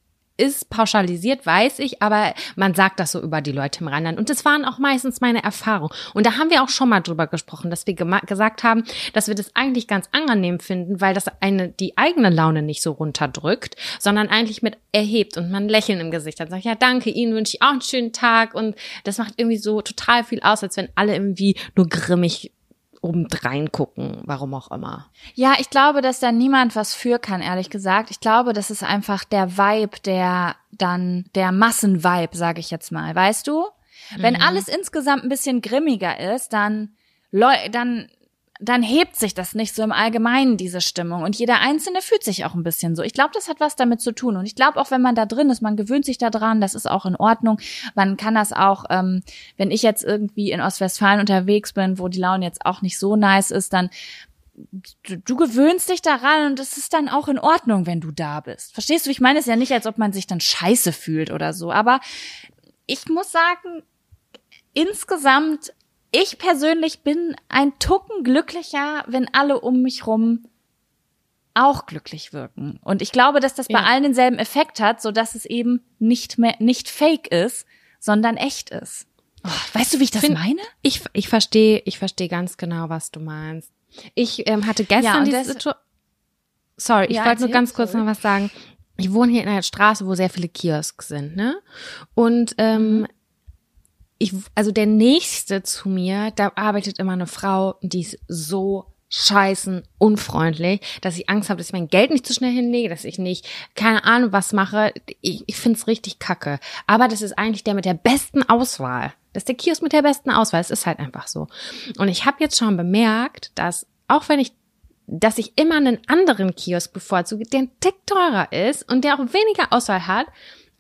Ist pauschalisiert, weiß ich, aber man sagt das so über die Leute im Rheinland. Und das waren auch meistens meine Erfahrungen. Und da haben wir auch schon mal drüber gesprochen, dass wir gesagt haben, dass wir das eigentlich ganz angenehm finden, weil das eine die eigene Laune nicht so runterdrückt, sondern eigentlich mit erhebt und man Lächeln im Gesicht hat. Sagt, ja, danke, Ihnen wünsche ich auch einen schönen Tag. Und das macht irgendwie so total viel aus, als wenn alle irgendwie nur grimmig obendrein gucken, warum auch immer. Ja, ich glaube, dass da niemand was für kann, ehrlich gesagt. Ich glaube, das ist einfach der Vibe, der dann, der Massenvibe, sage ich jetzt mal, weißt du? Wenn alles insgesamt ein bisschen grimmiger ist, dann, dann, dann hebt sich das nicht so im Allgemeinen, diese Stimmung. Und jeder Einzelne fühlt sich auch ein bisschen so. Ich glaube, das hat was damit zu tun. Und ich glaube auch, wenn man da drin ist, man gewöhnt sich da dran, das ist auch in Ordnung. Man kann das auch, ähm, wenn ich jetzt irgendwie in Ostwestfalen unterwegs bin, wo die Laune jetzt auch nicht so nice ist, dann du, du gewöhnst dich daran und es ist dann auch in Ordnung, wenn du da bist. Verstehst du? Ich meine es ja nicht, als ob man sich dann scheiße fühlt oder so, aber ich muss sagen, insgesamt, ich persönlich bin ein Tucken glücklicher, wenn alle um mich rum auch glücklich wirken. Und ich glaube, dass das bei Ja. allen denselben Effekt hat, so dass es eben nicht mehr, nicht fake ist, sondern echt ist. Oh, weißt du, wie ich das Find- meine? Ich, ich verstehe, ich verstehe ganz genau, was du meinst. Ich ähm, hatte Ja, gestern und diese Situation. Sorry, ich Ja, wollte nur ganz kurz sorry. noch was sagen. Ich wohne hier in einer Straße, wo sehr viele Kiosks sind, ne? Und ähm, ich, also der nächste zu mir, da arbeitet immer eine Frau, die ist so scheißen unfreundlich, dass ich Angst habe, dass ich mein Geld nicht zu schnell hinlege, dass ich nicht, keine Ahnung, was mache. Ich, ich find's richtig kacke. Aber das ist eigentlich der mit der besten Auswahl. Das ist der Kiosk mit der besten Auswahl. Es ist halt einfach so. Und ich habe jetzt schon bemerkt, dass auch wenn ich dass ich immer einen anderen Kiosk bevorzuge, der ein Tick teurer ist und der auch weniger Auswahl hat.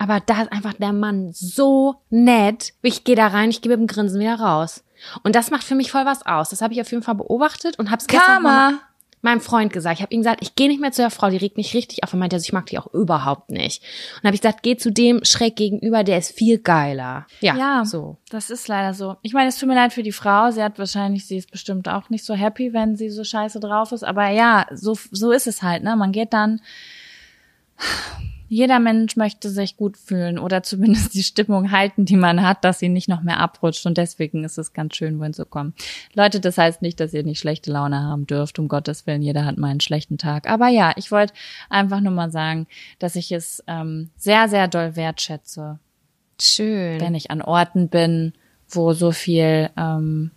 Aber da ist einfach der Mann so nett. Ich gehe da rein, ich gehe mit dem Grinsen wieder raus. Und das macht für mich voll was aus. Das habe ich auf jeden Fall beobachtet und habe es gestern mal meinem Freund gesagt. Ich habe ihm gesagt, ich gehe nicht mehr zu der Frau, die regt mich richtig auf. Er meinte, also ich mag die auch überhaupt nicht. Und habe ich gesagt, geh zu dem schräg gegenüber, der ist viel geiler. Ja, Ja, so. Das ist leider so. Ich meine, es tut mir leid für die Frau. Sie hat wahrscheinlich, sie ist bestimmt auch nicht so happy, wenn sie so scheiße drauf ist. Aber ja, so, so ist es halt, ne? Man geht dann, jeder Mensch möchte sich gut fühlen oder zumindest die Stimmung halten, die man hat, dass sie nicht noch mehr abrutscht. Und deswegen ist es ganz schön, wohin zu kommen. Leute, das heißt nicht, dass ihr nicht schlechte Laune haben dürft. Um Gottes Willen, jeder hat mal einen schlechten Tag. Aber ja, ich wollte einfach nur mal sagen, dass ich es ähm, sehr, sehr doll wertschätze, Schön. wenn ich an Orten bin, wo so viel, ähm,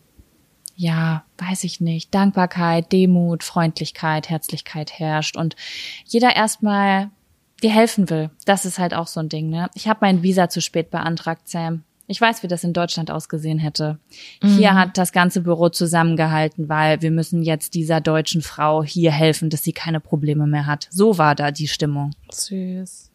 ja, weiß ich nicht, Dankbarkeit, Demut, Freundlichkeit, Herzlichkeit herrscht und jeder erstmal dir helfen will. Das ist halt auch so ein Ding, ne? Ich habe mein Visa zu spät beantragt, Sam. Ich weiß, wie das in Deutschland ausgesehen hätte. Hier hat das ganze Büro zusammengehalten, weil wir müssen jetzt dieser deutschen Frau hier helfen, dass sie keine Probleme mehr hat. So war da die Stimmung. Süß.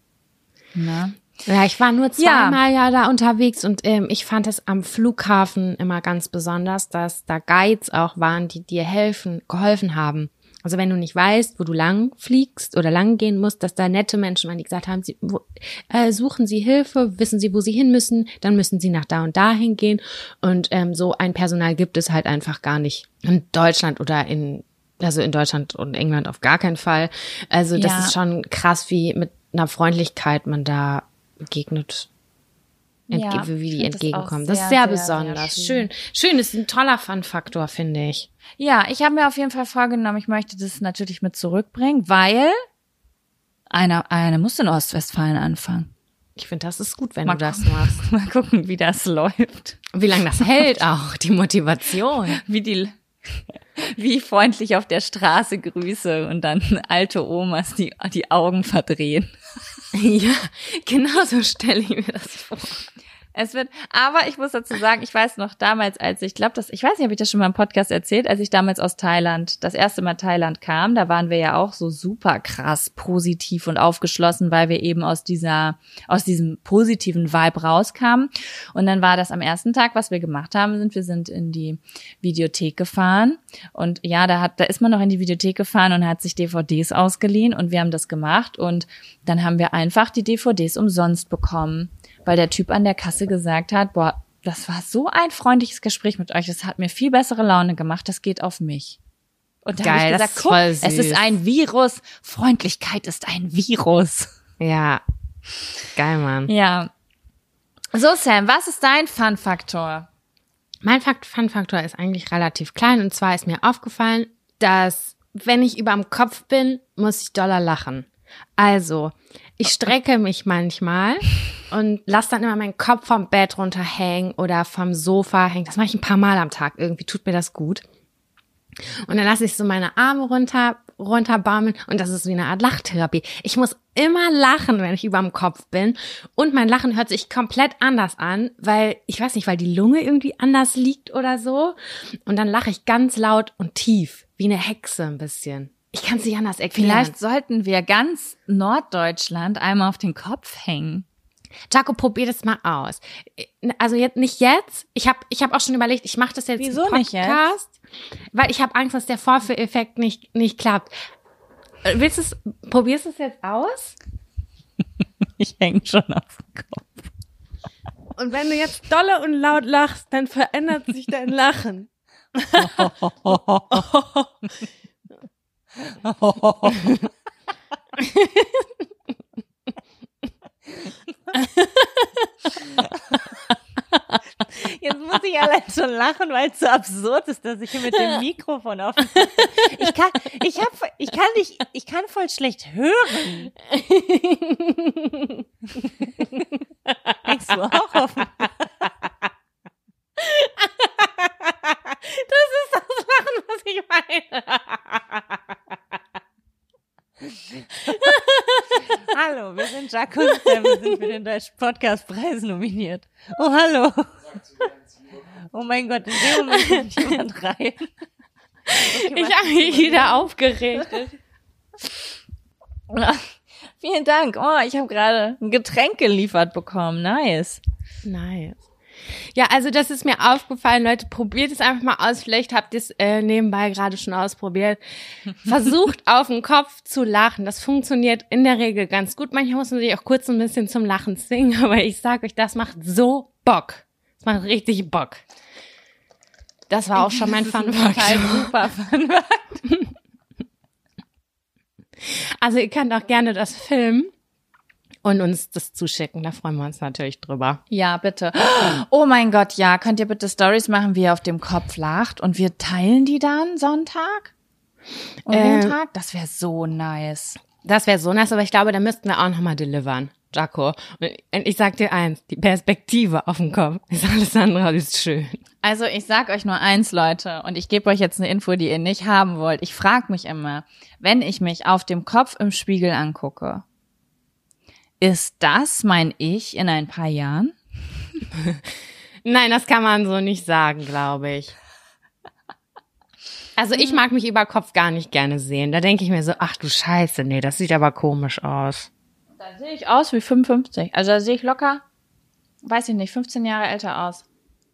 Ne? Ja, ich war nur zweimal ja, ja da unterwegs und ähm, ich fand es am Flughafen immer ganz besonders, dass da Guides auch waren, die dir helfen, geholfen haben. Also wenn du nicht weißt, wo du lang fliegst oder lang gehen musst, dass da nette Menschen waren, die gesagt haben, sie, wo, äh, suchen Sie Hilfe, wissen Sie, wo Sie hin müssen, dann müssen Sie nach da und da hingehen. Und ähm, so ein Personal gibt es halt einfach gar nicht in Deutschland oder in also in Deutschland und England auf gar keinen Fall. Also das ja. ist schon krass, wie mit einer Freundlichkeit man da begegnet. Ja, wie die entgegenkommen. Das, das, ist sehr, sehr besonders. Sehr schön. schön. Schön, ist ein toller Fun-Faktor, finde ich. Ja, ich habe mir auf jeden Fall vorgenommen, ich möchte das natürlich mit zurückbringen, weil einer, einer muss in Ostwestfalen anfangen. Ich finde, das ist gut, wenn mal du das machst. Mal gucken, wie das läuft. Wie lange das hält auch, die Motivation. Wie die, wie freundlich auf der Straße grüße und dann alte Omas die, die Augen verdrehen. Ja, genau so stelle ich mir das vor. Es wird, aber ich muss dazu sagen, ich weiß noch damals, als ich glaube, das, ich weiß nicht, ob ich das schon mal im Podcast erzählt, als ich damals aus Thailand, das erste Mal Thailand kam, da waren wir ja auch so super krass positiv und aufgeschlossen, weil wir eben aus dieser, aus diesem positiven Vibe rauskamen. Und dann war das am ersten Tag, was wir gemacht haben, sind wir sind in die Videothek gefahren. Und ja, da hat, da ist man noch in die Videothek gefahren und hat sich DVDs ausgeliehen und wir haben das gemacht und dann haben wir einfach die DVDs umsonst bekommen weil der Typ an der Kasse gesagt hat, boah, das war so ein freundliches Gespräch mit euch, das hat mir viel bessere Laune gemacht, das geht auf mich. Und da habe ich gesagt, guck, es ist ein Virus, Freundlichkeit ist ein Virus. Ja, geil, Mann. Ja. So, Sam, was ist dein Fun-Faktor? Mein Fun-Faktor ist eigentlich relativ klein und zwar ist mir aufgefallen, dass wenn ich über dem Kopf bin, muss ich doller lachen. Also, ich strecke mich manchmal und lasse dann immer meinen Kopf vom Bett runterhängen oder vom Sofa hängen. Das mache ich ein paar Mal am Tag. Irgendwie tut mir das gut. Und dann lasse ich so meine Arme runter, runterbaumeln und das ist wie eine Art Lachtherapie. Ich muss immer lachen, wenn ich überm Kopf bin und mein Lachen hört sich komplett anders an, weil ich weiß nicht, weil die Lunge irgendwie anders liegt oder so und dann lache ich ganz laut und tief, wie eine Hexe ein bisschen. Ich kann es nicht anders erklären. Vielleicht sollten wir ganz Norddeutschland einmal auf den Kopf hängen. Jaco, probier das mal aus. Also jetzt nicht jetzt. Ich habe ich hab auch schon überlegt, ich mache das jetzt Wieso im Podcast, nicht jetzt? weil ich habe Angst, dass der Vorführeffekt nicht nicht klappt. Willst du es probierst du es jetzt aus? ich hänge schon auf dem Kopf. Und wenn du jetzt dolle und laut lachst, dann verändert sich dein Lachen. Jetzt muss ich allein schon lachen, weil es so absurd ist, dass ich hier mit dem Mikrofon auf. Ich kann, ich hab, ich kann nicht, ich kann voll schlecht hören. Hängst du auch auf? Das ist was ich meine. hallo, wir sind Jacques und Sam, wir sind für den Deutschen Podcastpreis nominiert. Oh, hallo. Oh mein Gott, in dem Moment kommt jemand rein. Okay, ich habe mich wieder aufgeregt. Vielen Dank. Oh, ich habe gerade ein Getränk geliefert bekommen. Nice. Nice. Ja, also das ist mir aufgefallen, Leute, probiert es einfach mal aus. Vielleicht habt ihr es äh, nebenbei gerade schon ausprobiert. Versucht auf den Kopf zu lachen. Das funktioniert in der Regel ganz gut. Manchmal muss man sich auch kurz ein bisschen zum Lachen zwingen, aber ich sag euch, das macht so Bock. Das macht richtig Bock. Das war auch schon mein Fun Fact. super Fun Also ihr könnt auch gerne das filmen und uns das zuschicken. Da freuen wir uns natürlich drüber. Ja, bitte. Oh mein Gott, ja. Könnt ihr bitte Stories machen, wie ihr auf dem Kopf lacht und wir teilen die dann Sonntag? Und äh, Montag? Das wäre so nice. Das wäre so nice, aber ich glaube, da müssten wir auch nochmal delivern. Jaco. Und ich sag dir eins, die Perspektive auf dem Kopf ist alles andere als schön. Also ich sag euch nur eins, Leute, und ich gebe euch jetzt eine Info, die ihr nicht haben wollt. Ich frage mich immer, wenn ich mich auf dem Kopf im Spiegel angucke, ist das mein Ich in ein paar Jahren? Nein, das kann man so nicht sagen, glaube ich. Also ich mag mich über Kopf gar nicht gerne sehen. Da denke ich mir so, ach du Scheiße, nee, das sieht aber komisch aus. Da sehe ich aus wie 55. Also da sehe ich locker, weiß ich nicht, 15 Jahre älter aus.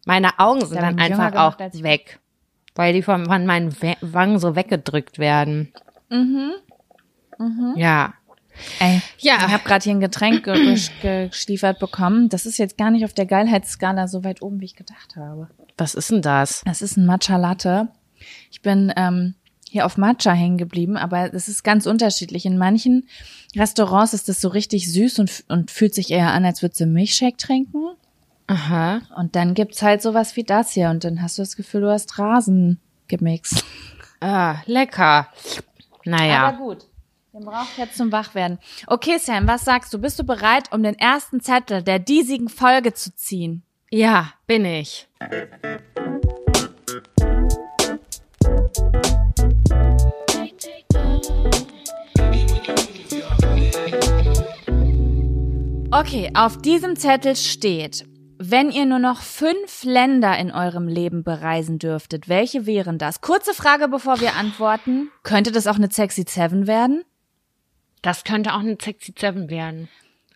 Meine Augen sind Ja, dann einfach gemacht auch ich. weg. Weil die von, von meinen We- Wangen so weggedrückt werden. Mhm. Ja. Ey, Ja. ich habe gerade hier ein Getränk ge ge geschliefert bekommen. Das ist jetzt gar nicht auf der Geilheitsskala so weit oben, wie ich gedacht habe. Was ist denn das? Das ist ein Matcha Latte. Ich bin ähm, hier auf Matcha hängen geblieben, aber es ist ganz unterschiedlich. In manchen Restaurants ist das so richtig süß und, und fühlt sich eher an, als würdest du Milchshake trinken. Aha. Und dann gibt's halt sowas wie das hier und dann hast du das Gefühl, du hast Rasen gemixt. Ah, lecker. Naja. Aber gut. Den braucht jetzt zum Wachwerden. Okay, Sam, was sagst du? Bist du bereit, um den ersten Zettel der diesigen Folge zu ziehen? Ja, bin ich. Okay, auf diesem Zettel steht, wenn ihr nur noch fünf Länder in eurem Leben bereisen dürftet, welche wären das? Kurze Frage, bevor wir antworten. Könnte das auch eine Sexy Seven werden? Das könnte auch eine Sexy Seven werden.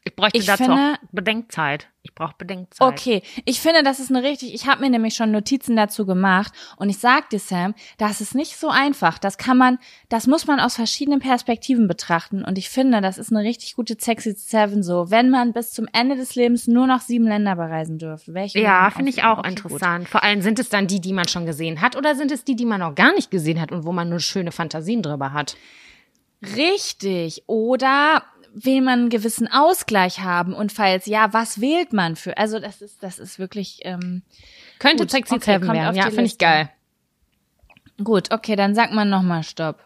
Ich bräuchte Ich dazu finde- Bedenkzeit. Ich brauche Bedenkzeit. Okay, ich finde, das ist eine richtig, ich habe mir nämlich schon Notizen dazu gemacht und ich sag dir, Sam, das ist nicht so einfach. Das kann man, das muss man aus verschiedenen Perspektiven betrachten und ich finde, das ist eine richtig gute Sexy Seven so, wenn man bis zum Ende des Lebens nur noch sieben Länder bereisen dürfte. Welche Ja, finde ich auch Okay, gut. interessant. Vor allem sind es dann die, die man schon gesehen hat oder sind es die, die man noch gar nicht gesehen hat und wo man nur schöne Fantasien drüber hat? Richtig. Oder will man einen gewissen Ausgleich haben und falls ja, was wählt man für? Also das ist, das ist wirklich ähm, Könnte Gut, Sexy okay, Seven werden. Ja, finde ich geil. gut. Okay, dann sagt man noch mal Stopp.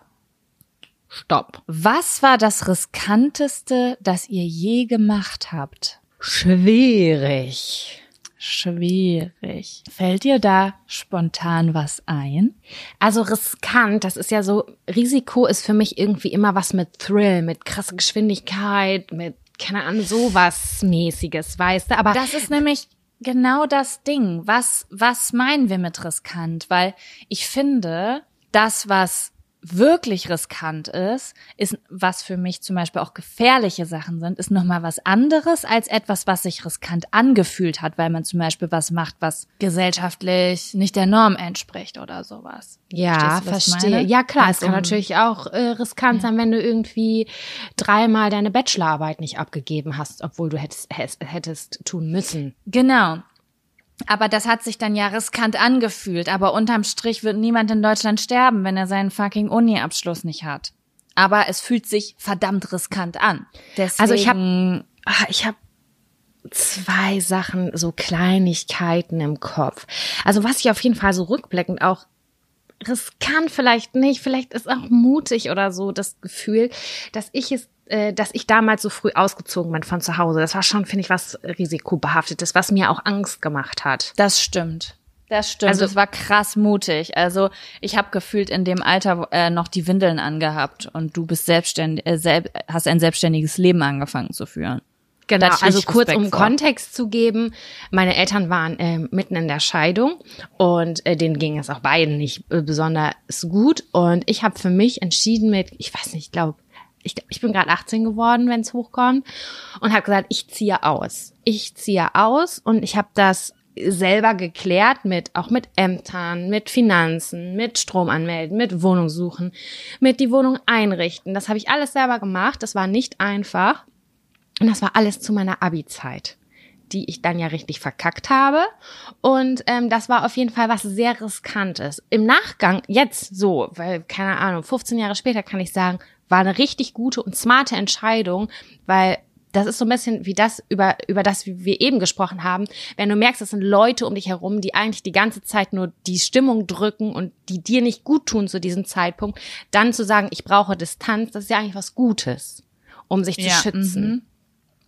Stopp. Was war das riskanteste, das ihr je gemacht habt? Schwierig. Schwierig. Fällt dir da spontan was ein? Also riskant, das ist ja so, Risiko ist für mich irgendwie immer was mit Thrill, mit krasser Geschwindigkeit, mit, keine Ahnung, sowas mäßiges, weißt du? Aber Das ist nämlich genau das Ding. Was, was meinen wir mit riskant? Weil ich finde, das, was wirklich riskant ist, ist, was für mich zum Beispiel auch gefährliche Sachen sind, ist nochmal was anderes als etwas, was sich riskant angefühlt hat, weil man zum Beispiel was macht, was gesellschaftlich nicht der Norm entspricht oder sowas. Ja, verstehe. Ja, klar, es kann um- natürlich auch äh, riskant sein, wenn du irgendwie dreimal deine Bachelorarbeit nicht abgegeben hast, obwohl du hättest, hättest tun müssen. Genau. Aber das hat sich dann ja riskant angefühlt. Aber unterm Strich wird niemand in Deutschland sterben, wenn er seinen fucking Uni-Abschluss nicht hat. Aber es fühlt sich verdammt riskant an. Deswegen, Also ich habe ah, ich habe zwei Sachen, so Kleinigkeiten im Kopf. Also was ich auf jeden Fall so rückblickend auch riskant vielleicht nicht, vielleicht ist auch mutig oder so das Gefühl, dass ich es dass ich damals so früh ausgezogen bin von zu Hause. Das war schon, finde ich, was risikobehaftetes, was mir auch Angst gemacht hat. das stimmt. Das stimmt. Also- es war krass mutig. Also ich habe gefühlt in dem Alter äh, noch die Windeln angehabt und du bist selbstständig, äh, selb, hast ein selbstständiges Leben angefangen zu führen. Genau, also kurz Respekt um vor. Kontext zu geben, meine Eltern waren ähm, mitten in der Scheidung und äh, denen ging es auch beiden nicht äh, besonders gut und ich habe für mich entschieden mit, ich weiß nicht, ich glaube, ich, ich bin gerade 18 geworden, wenn es hochkommt und habe gesagt, ich ziehe aus. Ich ziehe aus und ich habe das selber geklärt mit auch mit Ämtern, mit Finanzen, mit Strom anmelden, mit Wohnung suchen, mit die Wohnung einrichten. Das habe ich alles selber gemacht. Das war nicht einfach. Und das war alles zu meiner Abi-Zeit, die ich dann ja richtig verkackt habe. Und ähm, das war auf jeden Fall was sehr riskantes. Im Nachgang, jetzt so, weil, keine Ahnung, 15 Jahre später kann ich sagen, war eine richtig gute und smarte Entscheidung, weil das ist so ein bisschen wie das, über, über das wir eben gesprochen haben. Wenn du merkst, es sind Leute um dich herum, die eigentlich die ganze Zeit nur die Stimmung drücken und die dir nicht gut tun zu diesem Zeitpunkt, dann zu sagen, ich brauche Distanz, das ist ja eigentlich was Gutes, um sich zu Ja, schützen.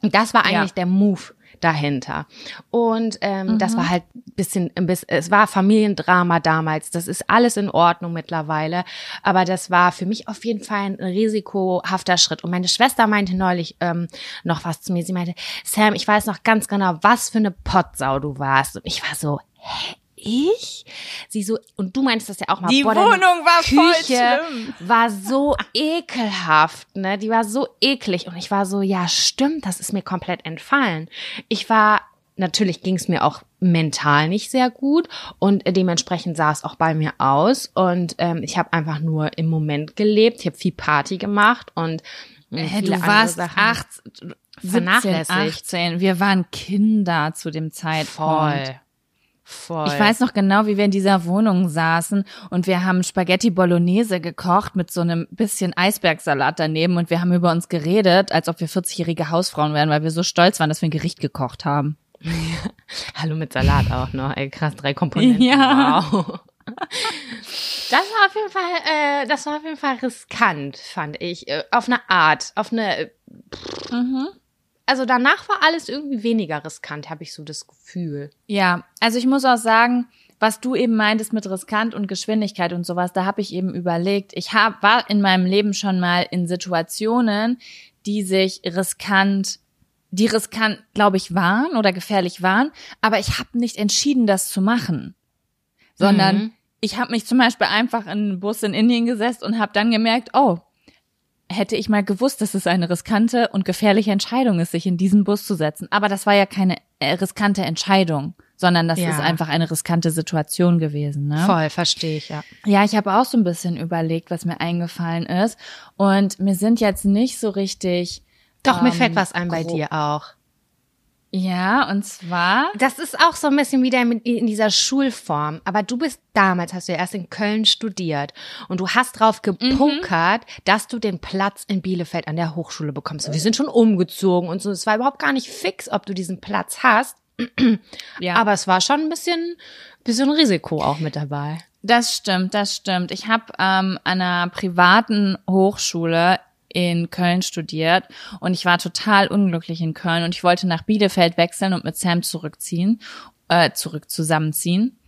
Und das war eigentlich Ja. der Move dahinter. Und ähm, das war halt ein bisschen, ein bisschen, es war Familiendrama damals. Das ist alles in Ordnung mittlerweile. Aber das war für mich auf jeden Fall ein risikohafter Schritt. Und meine Schwester meinte neulich ähm, noch was zu mir. Sie meinte, Sam, ich weiß noch ganz genau, was für eine Potsau du warst. Und ich war so, hä? Ich? Sie so, und du meinst das ja auch mal. Die boah, Wohnung war Küche voll schlimm. war so ekelhaft, ne? Die war so eklig. Und ich war so, ja, stimmt, das ist mir komplett entfallen. Ich war, natürlich ging es mir auch mental nicht sehr gut und dementsprechend sah es auch bei mir aus. Und ähm, ich habe einfach nur im Moment gelebt. Ich habe viel Party gemacht und äh, du warst acht, 17, vernachlässigt. 18. Wir waren Kinder zu dem Zeitpunkt. Voll. Voll. Ich weiß noch genau, wie wir in dieser Wohnung saßen und wir haben Spaghetti Bolognese gekocht mit so einem bisschen Eisbergsalat daneben und wir haben über uns geredet, als ob wir 40-jährige Hausfrauen wären, weil wir so stolz waren, dass wir ein Gericht gekocht haben. Hallo mit Salat auch noch. Ey, krass, drei Komponenten. Ja. Wow. Das war auf jeden Fall, äh, das war auf jeden Fall riskant, fand ich. Äh, auf eine Art, auf eine. Mhm. Also danach war alles irgendwie weniger riskant, habe ich so das Gefühl. Ja, also ich muss auch sagen, was du eben meintest mit riskant und Geschwindigkeit und sowas, da habe ich eben überlegt, ich hab, war in meinem Leben schon mal in Situationen, die sich riskant, die riskant, glaube ich, waren oder gefährlich waren, aber ich habe nicht entschieden, das zu machen, sondern Mhm. ich habe mich zum Beispiel einfach in einen Bus in Indien gesetzt und habe dann gemerkt, oh, hätte ich mal gewusst, dass es eine riskante und gefährliche Entscheidung ist, sich in diesen Bus zu setzen. Aber das war ja keine äh, riskante Entscheidung, sondern das Ja. ist einfach eine riskante Situation gewesen. Ne? Voll, verstehe ich, ja. Ja, ich habe auch so ein bisschen überlegt, was mir eingefallen ist. Und mir sind jetzt nicht so richtig. Doch, mir ähm, fällt was ein bei dir auch. Ja, und zwar. Das ist auch so ein bisschen wieder in dieser Schulform. Aber du bist damals, hast du ja erst in Köln studiert und du hast drauf gepokert, dass du den Platz in Bielefeld an der Hochschule bekommst. Wir sind schon umgezogen und so. Es war überhaupt gar nicht fix, ob du diesen Platz hast. Ja, Aber es war schon ein bisschen, bisschen Risiko auch mit dabei. Das stimmt, das stimmt. Ich habe ähm, an einer privaten Hochschule in Köln studiert und ich war total unglücklich in Köln und ich wollte nach Bielefeld wechseln und mit Sam zurückziehen, äh, zurück zusammenziehen.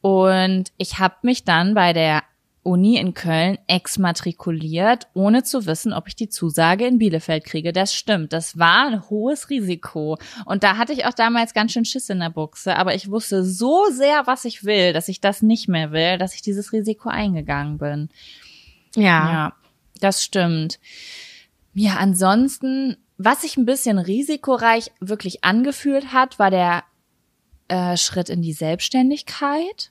Und ich habe mich dann bei der Uni in Köln exmatrikuliert, ohne zu wissen, ob ich die Zusage in Bielefeld kriege. Das stimmt. Das war ein hohes Risiko. Und da hatte ich auch damals ganz schön Schiss in der Buchse. Aber ich wusste so sehr, was ich will, dass ich das nicht mehr will, dass ich dieses Risiko eingegangen bin. Ja. Ja, das stimmt. Ja, ansonsten, was sich ein bisschen risikoreich wirklich angefühlt hat, war der äh, Schritt in die Selbstständigkeit,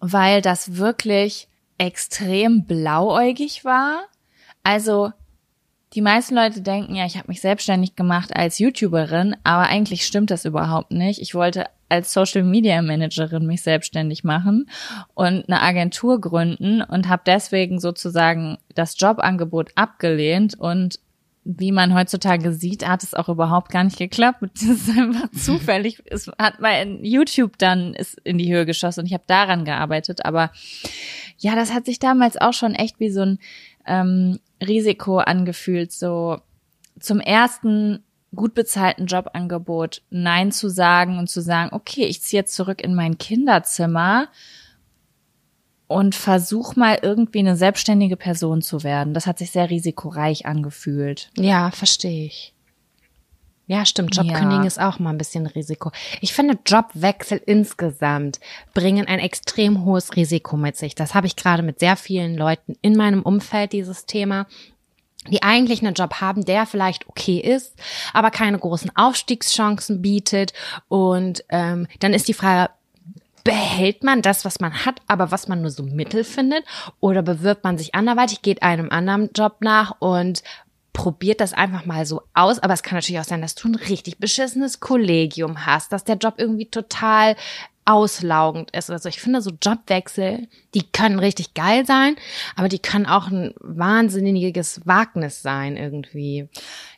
weil das wirklich extrem blauäugig war. Also die meisten Leute denken, ja, ich habe mich selbstständig gemacht als YouTuberin, aber eigentlich stimmt das überhaupt nicht. Ich wollte als Social Media Managerin mich selbstständig machen und eine Agentur gründen und habe deswegen sozusagen das Jobangebot abgelehnt und wie man heutzutage sieht, hat es auch überhaupt gar nicht geklappt. Das ist einfach zufällig. Es hat mein YouTube dann ist in die Höhe geschossen und ich habe daran gearbeitet. Aber ja, das hat sich damals auch schon echt wie so ein ähm, Risiko angefühlt, so zum ersten gut bezahlten Jobangebot Nein zu sagen und zu sagen, okay, ich ziehe jetzt zurück in mein Kinderzimmer und versuch mal irgendwie eine selbstständige Person zu werden. Das hat sich sehr risikoreich angefühlt. Ja, verstehe ich. Ja, stimmt. Jobkündigen Ja. ist auch mal ein bisschen Risiko. Ich finde, Jobwechsel insgesamt bringen ein extrem hohes Risiko mit sich. Das habe ich gerade mit sehr vielen Leuten in meinem Umfeld, dieses Thema die eigentlich einen Job haben, der vielleicht okay ist, aber keine großen Aufstiegschancen bietet. Und ähm, dann ist die Frage, behält man das, was man hat, aber was man nur so mittel findet? Oder bewirbt man sich anderweitig, geht einem anderen Job nach und probiert das einfach mal so aus. Aber es kann natürlich auch sein, dass du ein richtig beschissenes Kollegium hast, dass der Job irgendwie total auslaugend ist. Also ich finde so Jobwechsel, die können richtig geil sein, aber die können auch ein wahnsinniges Wagnis sein irgendwie.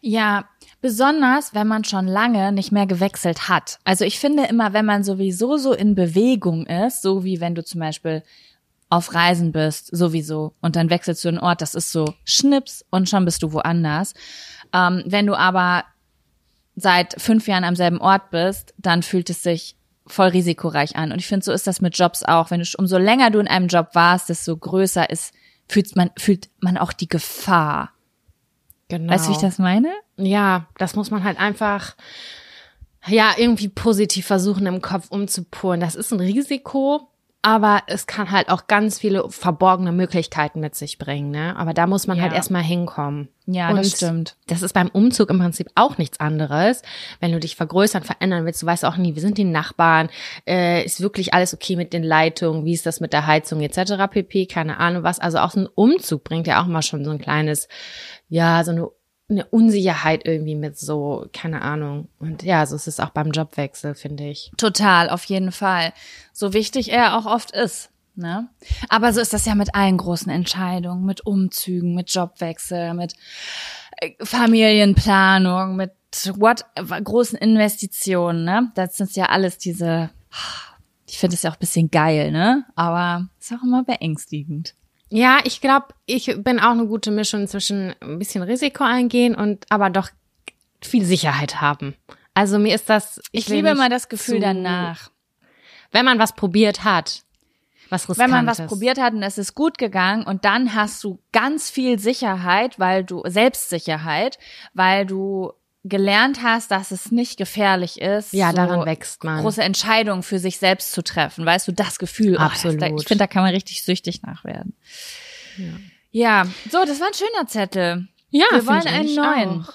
Ja, besonders wenn man schon lange nicht mehr gewechselt hat. Also ich finde immer, wenn man sowieso so in Bewegung ist, so wie wenn du zum Beispiel auf Reisen bist, sowieso, und dann wechselst du einen Ort, das ist so Schnips und schon bist du woanders. Ähm, wenn du aber seit fünf Jahren am selben Ort bist, dann fühlt es sich voll risikoreich an. Und ich finde, so ist das mit Jobs auch. Wenn du, umso länger du in einem Job warst, desto größer ist, fühlt man, fühlt man auch die Gefahr. Genau. Weißt du, wie ich das meine? Ja, das muss man halt einfach. ja, irgendwie positiv versuchen im Kopf umzupolen. Das ist ein Risiko, aber es kann halt auch ganz viele verborgene Möglichkeiten mit sich bringen, ne? Aber da muss man halt Ja. halt erstmal hinkommen. Ja, Und das stimmt. Das ist beim Umzug im Prinzip auch nichts anderes. Wenn du dich vergrößern, verändern willst, du weißt auch nie, wie sind die Nachbarn, äh, ist wirklich alles okay mit den Leitungen, wie ist das mit der Heizung etc. pp, keine Ahnung was. Also auch so ein Umzug bringt ja auch mal schon so ein kleines, ja, so eine, eine Unsicherheit irgendwie mit so, keine Ahnung. Und ja, so ist es auch beim Jobwechsel, finde ich. Total, auf jeden Fall. So wichtig er auch oft ist. Ne? Aber so ist das ja mit allen großen Entscheidungen, mit Umzügen, mit Jobwechsel, mit äh, Familienplanung, mit what großen Investitionen, ne? Das sind ja alles diese. Ich finde es ja auch ein bisschen geil, ne? Aber ist auch immer beängstigend. Ja, ich glaube, ich bin auch eine gute Mischung zwischen ein bisschen Risiko eingehen und aber doch viel Sicherheit haben. Also mir ist das. Ich, will liebe immer das Gefühl danach. Wenn man was probiert hat, was Wenn man was Riskantes. probiert hat und es ist gut gegangen und dann hast du ganz viel Sicherheit, weil du Selbstsicherheit, weil du gelernt hast, dass es nicht gefährlich ist, Ja, so daran wächst man. große Entscheidungen für sich selbst zu treffen. Weißt du, das Gefühl. oh, Absolut. das, ich finde, da kann man richtig süchtig nach werden. Ja. so, das war ein schöner Zettel. Ja, Wir wollen ich einen neuen. auch.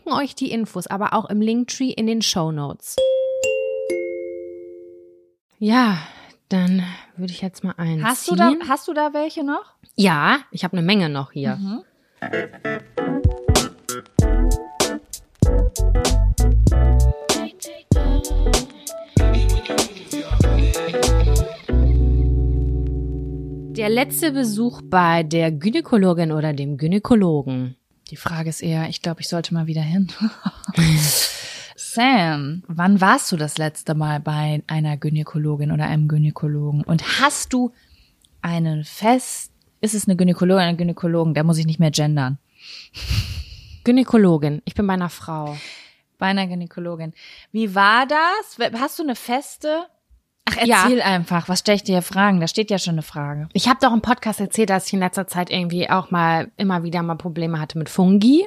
euch die Infos aber auch im Linktree in den Show Notes. Ja, dann würde ich jetzt mal einziehen. Hast du da, hast du da welche noch? Ja, ich habe eine Menge noch hier. Der letzte Besuch bei der Gynäkologin oder dem Gynäkologen. Die Frage ist eher, ich glaube, ich sollte mal wieder hin. Sam, wann warst du das letzte Mal bei einer Gynäkologin oder einem Gynäkologen? Und hast du einen fest, ist es eine Gynäkologin oder ein Gynäkologen? Da muss ich nicht mehr gendern. Gynäkologin. Ich bin bei einer Frau. Bei einer Gynäkologin. Wie war das? Hast du eine feste? Ach, Ja. erzähl einfach. Was stell ich dir hier Fragen? Da steht ja schon eine Frage. Ich habe doch im Podcast erzählt, dass ich in letzter Zeit irgendwie auch mal immer wieder mal Probleme hatte mit Fungi.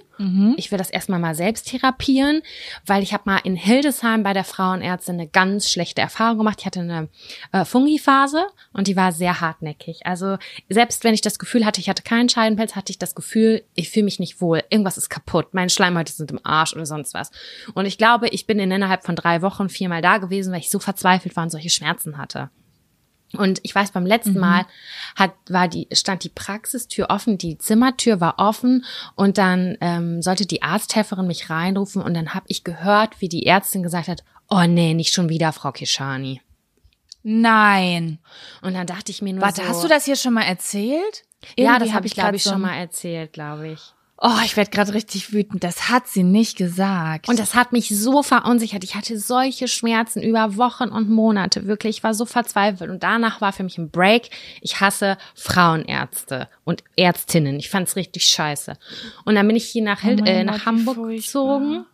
Ich will das erstmal mal selbst therapieren, weil ich habe mal in Hildesheim bei der Frauenärztin eine ganz schlechte Erfahrung gemacht. Ich hatte eine äh, Fungi-Phase und die war sehr hartnäckig. Also selbst wenn ich das Gefühl hatte, ich hatte keinen Scheidenpilz, hatte ich das Gefühl, ich fühle mich nicht wohl. Irgendwas ist kaputt. Meine Schleimhäute sind im Arsch oder sonst was. Und ich glaube, ich bin in innerhalb von drei Wochen viermal da gewesen, weil ich so verzweifelt war und solche Schmerzen hatte. Und ich weiß, beim letzten Mal hat, war die, stand die Praxistür offen, die Zimmertür war offen und dann ähm, sollte die Arzthelferin mich reinrufen und dann habe ich gehört, wie die Ärztin gesagt hat, oh nee, nicht schon wieder, Frau Kishani. Nein. Und dann dachte ich mir nur Warte, so, hast du das hier schon mal erzählt? Ja, Irgendwie das hab habe ich, glaube ich, schon mal erzählt, glaube ich. Oh, ich werde gerade richtig wütend. Das hat sie nicht gesagt. Und das hat mich so verunsichert. Ich hatte solche Schmerzen über Wochen und Monate. Wirklich, ich war so verzweifelt. Und danach war für mich ein Break. Ich hasse Frauenärzte und Ärztinnen. Ich fand's richtig scheiße. Und dann bin ich hier nach, Hild Oh äh, Gott, nach wie Hamburg gezogen.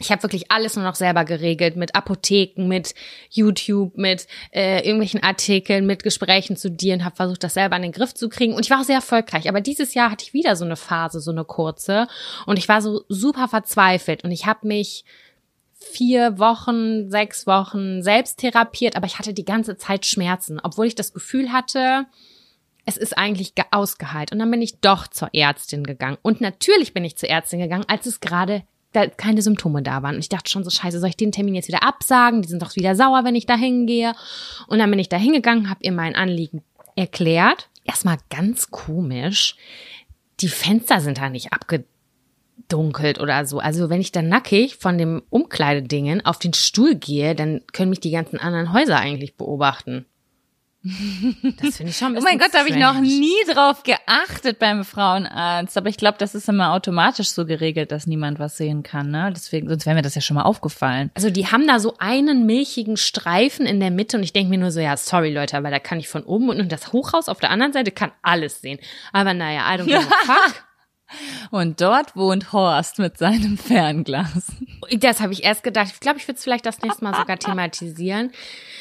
Ich habe wirklich alles nur noch selber geregelt mit Apotheken, mit YouTube, mit äh, irgendwelchen Artikeln, mit Gesprächen zu dir und habe versucht, das selber in den Griff zu kriegen. Und ich war auch sehr erfolgreich. Aber dieses Jahr hatte ich wieder so eine Phase, so eine kurze. Und ich war so super verzweifelt. Und ich habe mich vier Wochen, sechs Wochen selbst therapiert, aber ich hatte die ganze Zeit Schmerzen, obwohl ich das Gefühl hatte, es ist eigentlich ausgeheilt. Und dann bin ich doch zur Ärztin gegangen. Und natürlich bin ich zur Ärztin gegangen, als es gerade da keine Symptome da waren. Und ich dachte schon so, scheiße, soll ich den Termin jetzt wieder absagen? Die sind doch wieder sauer, wenn ich da hingehe. Und dann bin ich da hingegangen, habe ihr mein Anliegen erklärt. Erstmal ganz komisch. Die Fenster sind da nicht abgedunkelt oder so. Also wenn ich dann nackig von dem Umkleidedingen auf den Stuhl gehe, dann können mich die ganzen anderen Häuser eigentlich beobachten. Das finde ich schon ein Oh mein Gott, da habe ich noch nie drauf geachtet beim Frauenarzt. Aber ich glaube, das ist immer automatisch so geregelt, dass niemand was sehen kann. Ne? Deswegen, sonst wäre mir das ja schon mal aufgefallen. Also die haben da so einen milchigen Streifen in der Mitte und ich denke mir nur so, ja, sorry Leute, aber da kann ich von oben und das Hochhaus auf der anderen Seite kann alles sehen. Aber naja, I don't give a fuck. Und dort wohnt Horst mit seinem Fernglas. Das habe ich erst gedacht. Ich glaube, ich würde es vielleicht das nächste Mal sogar thematisieren.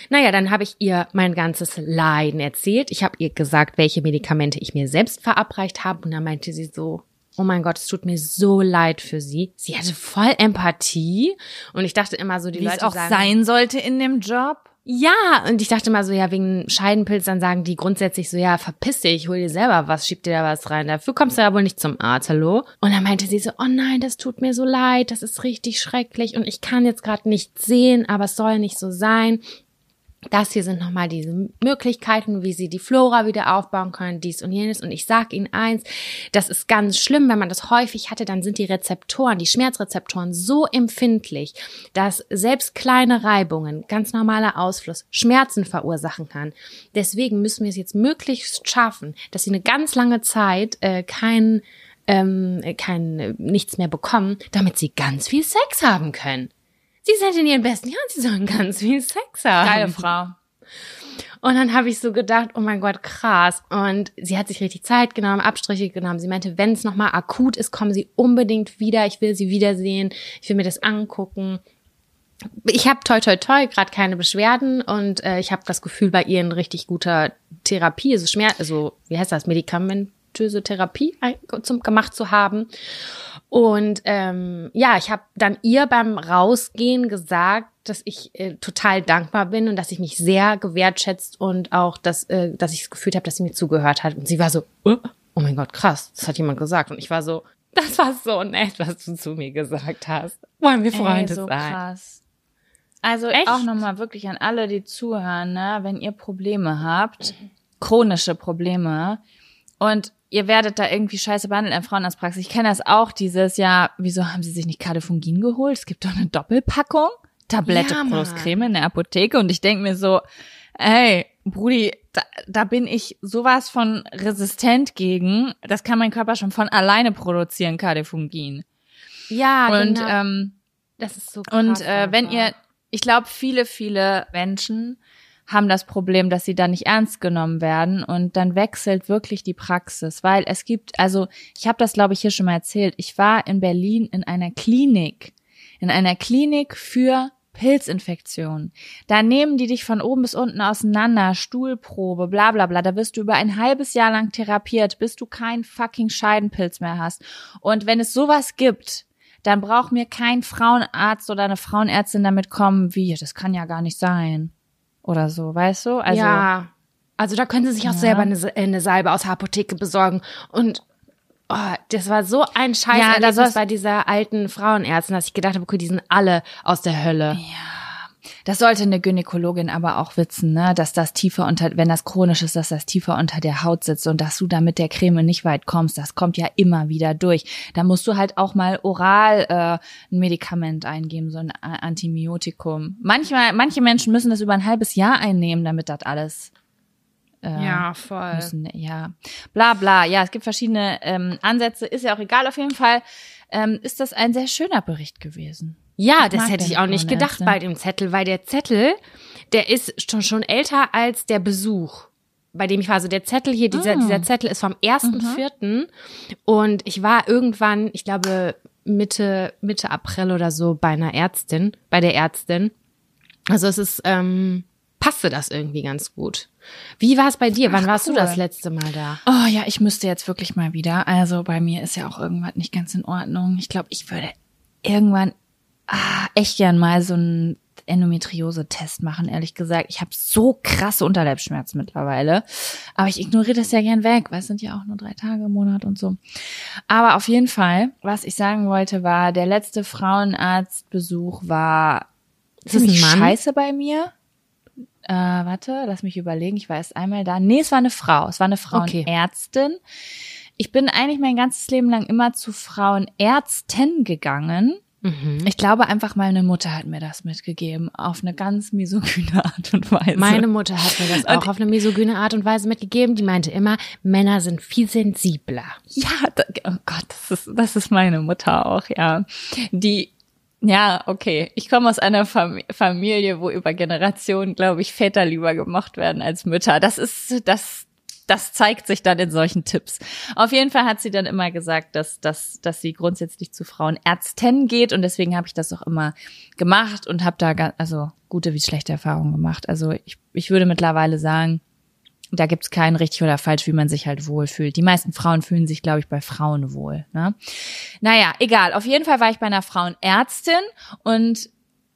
Naja, dann habe ich ihr mein ganzes Leiden erzählt. Ich habe ihr gesagt, welche Medikamente ich mir selbst verabreicht habe. Und dann meinte sie so, oh mein Gott, es tut mir so leid für sie. Sie hatte voll Empathie. Und ich dachte immer so, die Wie Leute es auch sagen, sein sollte in dem Job. Ja, und ich dachte mal so, ja, wegen Scheidenpilz, dann sagen die grundsätzlich so, ja, verpiss dich, hol dir selber was, schieb dir da was rein. Dafür kommst du ja wohl nicht zum Arzt, hallo? Und dann meinte sie so, oh nein, das tut mir so leid, das ist richtig schrecklich und ich kann jetzt gerade nichts sehen, aber es soll nicht so sein. Das hier sind nochmal diese Möglichkeiten, wie sie die Flora wieder aufbauen können, dies und jenes. Und ich sage Ihnen eins, das ist ganz schlimm, wenn man das häufig hatte, dann sind die Rezeptoren, die Schmerzrezeptoren so empfindlich, dass selbst kleine Reibungen, ganz normaler Ausfluss, Schmerzen verursachen kann. Deswegen müssen wir es jetzt möglichst schaffen, dass sie eine ganz lange Zeit äh, kein, ähm, kein äh, nichts mehr bekommen, damit sie ganz viel Sex haben können. Sie sind in ihren besten Jahren, sie sollen ganz viel Sex haben. Geile Frau. Und dann habe ich so gedacht, oh mein Gott, krass. Und sie hat sich richtig Zeit genommen, Abstriche genommen. Sie meinte, wenn es nochmal akut ist, kommen Sie unbedingt wieder. Ich will Sie wiedersehen. Ich will mir das angucken. Ich habe toi toi toi gerade keine Beschwerden und äh, ich habe das Gefühl, bei ihr in richtig guter Therapie, also Schmerz, also wie heißt das, medikamentöse Therapie zum, gemacht zu haben. Und ähm, ja, ich habe dann ihr beim Rausgehen gesagt, dass ich äh, total dankbar bin und dass ich mich sehr gewertschätzt und auch, dass, äh, dass ich das Gefühl habe, dass sie mir zugehört hat. Und sie war so, oh, oh mein Gott, krass, das hat jemand gesagt. Und ich war so, das war so nett, was du zu mir gesagt hast. Wollen wir Freunde Ey, so sein? krass. Also Echt? auch nochmal wirklich an alle, die zuhören, ne? wenn ihr Probleme habt, chronische Probleme und ihr werdet da irgendwie scheiße behandelt in der Frauenarztpraxis. Ich kenne das auch, dieses, ja, wieso haben sie sich nicht Kadefungin geholt? Es gibt doch eine Doppelpackung, Tablette Ja, plus Mann. Creme in der Apotheke und ich denk mir so, ey, Brudi, da, da bin ich sowas von resistent gegen. Das kann mein Körper schon von alleine produzieren, Kadefungin. Ja, Und genau. ähm, das ist so krass. und äh, wenn ihr, ich glaube, viele, viele Menschen haben das Problem, dass sie da nicht ernst genommen werden und dann wechselt wirklich die Praxis, weil es gibt, also ich habe das, glaube ich, hier schon mal erzählt. Ich war in Berlin in einer Klinik, in einer Klinik für Pilzinfektionen. Da nehmen die dich von oben bis unten auseinander, Stuhlprobe, bla bla bla. Da wirst du über ein halbes Jahr lang therapiert, bis du keinen fucking Scheidenpilz mehr hast. Und wenn es sowas gibt, dann braucht mir kein Frauenarzt oder eine Frauenärztin damit kommen, wie, das kann ja gar nicht sein. Oder so, weißt du? Also, ja. Also da können sie sich auch Ja. selber eine, eine Salbe aus der Apotheke besorgen. Und oh, das war so ein Scheiß Ja, da Erlebnis soll's- bei dieser alten Frauenärztin, dass ich gedacht habe, okay, die sind alle aus der Hölle. Das sollte eine Gynäkologin aber auch wissen, ne, dass das tiefer unter, wenn das chronisch ist, dass das tiefer unter der Haut sitzt und dass du da mit der Creme nicht weit kommst. Das kommt ja immer wieder durch. Da musst du halt auch mal oral äh, ein Medikament eingeben, so ein Antibiotikum. Manchmal, manche Menschen müssen das über ein halbes Jahr einnehmen, damit das alles Ja, voll. müssen, ja, bla bla. Ja, es gibt verschiedene ähm, Ansätze, ist ja auch egal. Auf jeden Fall ähm, ist das ein sehr schöner Bericht gewesen. Ja, das hätte ich auch nicht gedacht bei dem Zettel, weil der Zettel, der ist schon, schon älter als der Besuch, bei dem ich war. Also der Zettel hier, dieser, Ah. dieser Zettel ist vom 1.4. Und ich war irgendwann, ich glaube, Mitte, Mitte April oder so bei einer Ärztin, bei der Ärztin. Also es ist, ähm, passte das irgendwie ganz gut. Wie war es bei dir? Wann Ach, warst cool. du das letzte Mal da? Oh ja, ich müsste jetzt wirklich mal wieder. Also bei mir ist ja auch irgendwas nicht ganz in Ordnung. Ich glaube, ich würde irgendwann ah, echt gern mal so einen Endometriose-Test machen, ehrlich gesagt. Ich habe so krasse Unterleibsschmerzen mittlerweile. Aber ich ignoriere das ja gern weg, weil es sind ja auch nur drei Tage im Monat und so. Aber auf jeden Fall, was ich sagen wollte, war, der letzte Frauenarztbesuch war Ist das ein ziemlich scheiße bei mir. Äh, warte, lass mich überlegen. Ich war erst einmal da. Nee, es war eine Frau. Es war eine Frauenärztin. Ich bin eigentlich mein ganzes Leben lang immer zu Frauenärzten gegangen. Mhm. Ich glaube einfach, meine Mutter hat mir das mitgegeben. Auf eine ganz misogyne Art und Weise. Meine Mutter hat mir das auch auf eine misogyne Art und Weise mitgegeben. Die meinte immer, Männer sind viel sensibler. Ja, oh Gott, das ist, das ist meine Mutter auch, ja. Die, ja, okay. Ich komme aus einer Fam Familie, wo über Generationen, glaube ich, Väter lieber gemocht werden als Mütter. Das ist, das, das zeigt sich dann in solchen Tipps. Auf jeden Fall hat sie dann immer gesagt, dass, dass, dass sie grundsätzlich zu Frauenärzten geht und deswegen habe ich das auch immer gemacht und habe da also gute wie schlechte Erfahrungen gemacht. Also ich, ich würde mittlerweile sagen, da gibt's kein richtig oder falsch, wie man sich halt wohlfühlt. Die meisten Frauen fühlen sich, glaube ich, bei Frauen wohl. Ne? Naja, egal. Auf jeden Fall war ich bei einer Frauenärztin und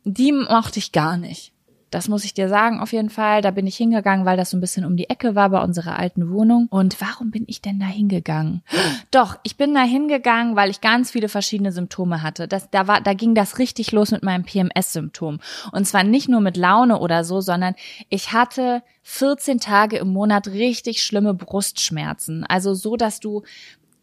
die mochte ich gar nicht. Das muss ich dir sagen, auf jeden Fall. Da bin ich hingegangen, weil das so ein bisschen um die Ecke war bei unserer alten Wohnung. Und warum bin ich denn da hingegangen? Doch, ich bin da hingegangen, weil ich ganz viele verschiedene Symptome hatte. Das, da, war, da ging das richtig los mit meinem PMS-Symptom. Und zwar nicht nur mit Laune oder so, sondern ich hatte 14 Tage im Monat richtig schlimme Brustschmerzen. Also so, dass du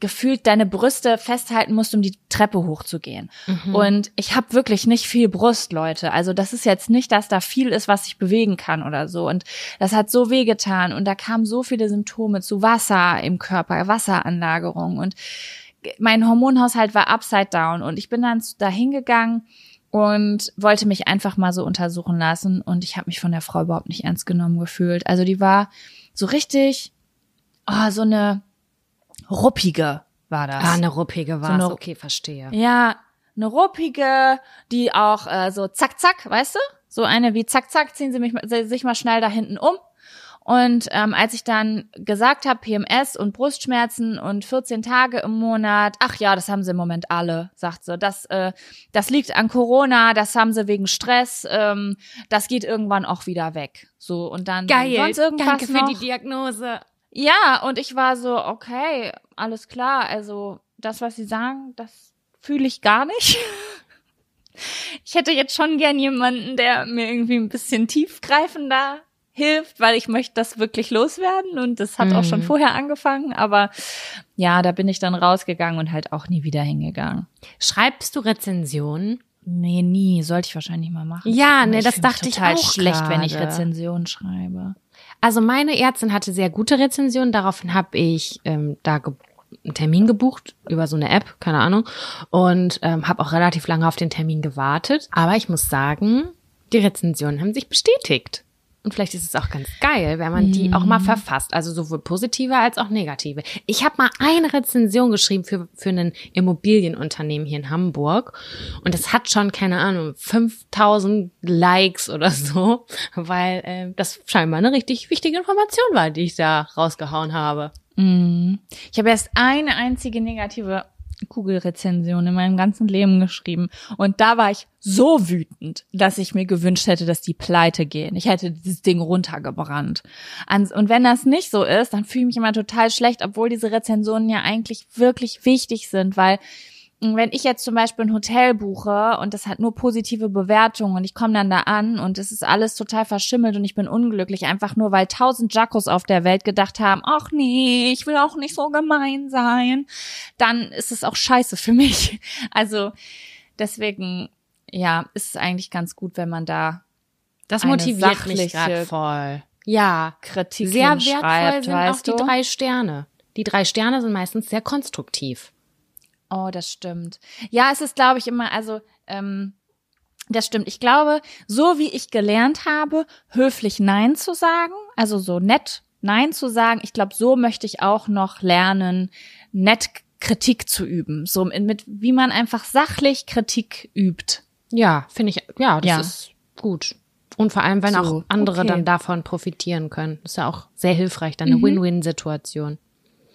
gefühlt deine Brüste festhalten musst, um die Treppe hochzugehen. Und ich habe wirklich nicht viel Brust, Leute. Also das ist jetzt nicht, dass da viel ist, was ich bewegen kann oder so. Und das hat so wehgetan und da kamen so viele Symptome zu Wasser im Körper, Wasseranlagerung und mein Hormonhaushalt war upside down und ich bin dann da hingegangen und wollte mich einfach mal so untersuchen lassen und ich habe mich von der Frau überhaupt nicht ernst genommen gefühlt. Also die war so richtig, oh, so eine ruppige war das. Ah, eine ruppige war So eine- Okay, verstehe. Ja, eine ruppige, die auch äh, so zack, zack, weißt du? So eine wie zack, zack, ziehen sie mich, sich mal schnell da hinten um. Und ähm, als ich dann gesagt habe, PMS und Brustschmerzen und 14 Tage im Monat, ach ja, das haben sie im Moment alle, sagt sie. Das, äh, das liegt an Corona, das haben sie wegen Stress, ähm, das geht irgendwann auch wieder weg. So, und dann sonst irgendwas Danke für noch. die Diagnose. Ja, und ich war so, okay, alles klar. Also das, was Sie sagen, das fühle ich gar nicht. Ich hätte jetzt schon gern jemanden, der mir irgendwie ein bisschen tiefgreifender hilft, weil ich möchte das wirklich loswerden und das hat auch schon Mhm. vorher angefangen, aber ja, da bin ich dann rausgegangen und halt auch nie wieder hingegangen. Schreibst du Rezensionen? Nee, nie, sollte ich wahrscheinlich mal machen. Ja, nee, das dachte ich auch schlecht, wenn ich. Rezensionen schreibe. Also meine Ärztin hatte sehr gute Rezensionen. Daraufhin habe ich ähm, da ge einen Termin gebucht über so eine App, keine Ahnung, und ähm, habe auch relativ lange auf den Termin gewartet. Aber ich muss sagen, die Rezensionen haben sich bestätigt. Und vielleicht ist es auch ganz geil, wenn man die auch mal verfasst. Also sowohl positive als auch negative. Ich habe mal eine Rezension geschrieben für, für ein Immobilienunternehmen hier in Hamburg. Und es hat schon, keine Ahnung, 5000 Likes oder so, weil äh, das scheinbar eine richtig wichtige Information war, die ich da rausgehauen habe. Mhm. Ich habe erst eine einzige negative Kugelrezension in meinem ganzen Leben geschrieben. Und da war ich so wütend, dass ich mir gewünscht hätte, dass die pleite gehen. Ich hätte dieses Ding runtergebrannt. Und wenn das nicht so ist, dann fühle ich mich immer total schlecht, obwohl diese Rezensionen ja eigentlich wirklich wichtig sind, weil wenn ich jetzt zum Beispiel ein Hotel buche und das hat nur positive Bewertungen und ich komme dann da an und es ist alles total verschimmelt und ich bin unglücklich, einfach nur weil tausend Jackos auf der Welt gedacht haben, ach nee, ich will auch nicht so gemein sein, dann ist es auch scheiße für mich. Also deswegen, ja, ist es eigentlich ganz gut, wenn man da Das motiviert mich gerade voll. Ja, Kritik sehr wertvoll sind auch die du? drei Sterne. Die drei Sterne sind meistens sehr konstruktiv. Oh, das stimmt. Ja, es ist, glaube ich, immer, also, ähm, das stimmt. Ich glaube, so wie ich gelernt habe, höflich Nein zu sagen, also so nett Nein zu sagen, ich glaube, so möchte ich auch noch lernen, nett Kritik zu üben, so mit wie man einfach sachlich Kritik übt. Ja, finde ich, ja, das Ja. ist gut. Und vor allem, wenn So, auch andere okay. dann davon profitieren können. Das ist ja auch sehr hilfreich, dann eine Mhm. Win-Win-Situation.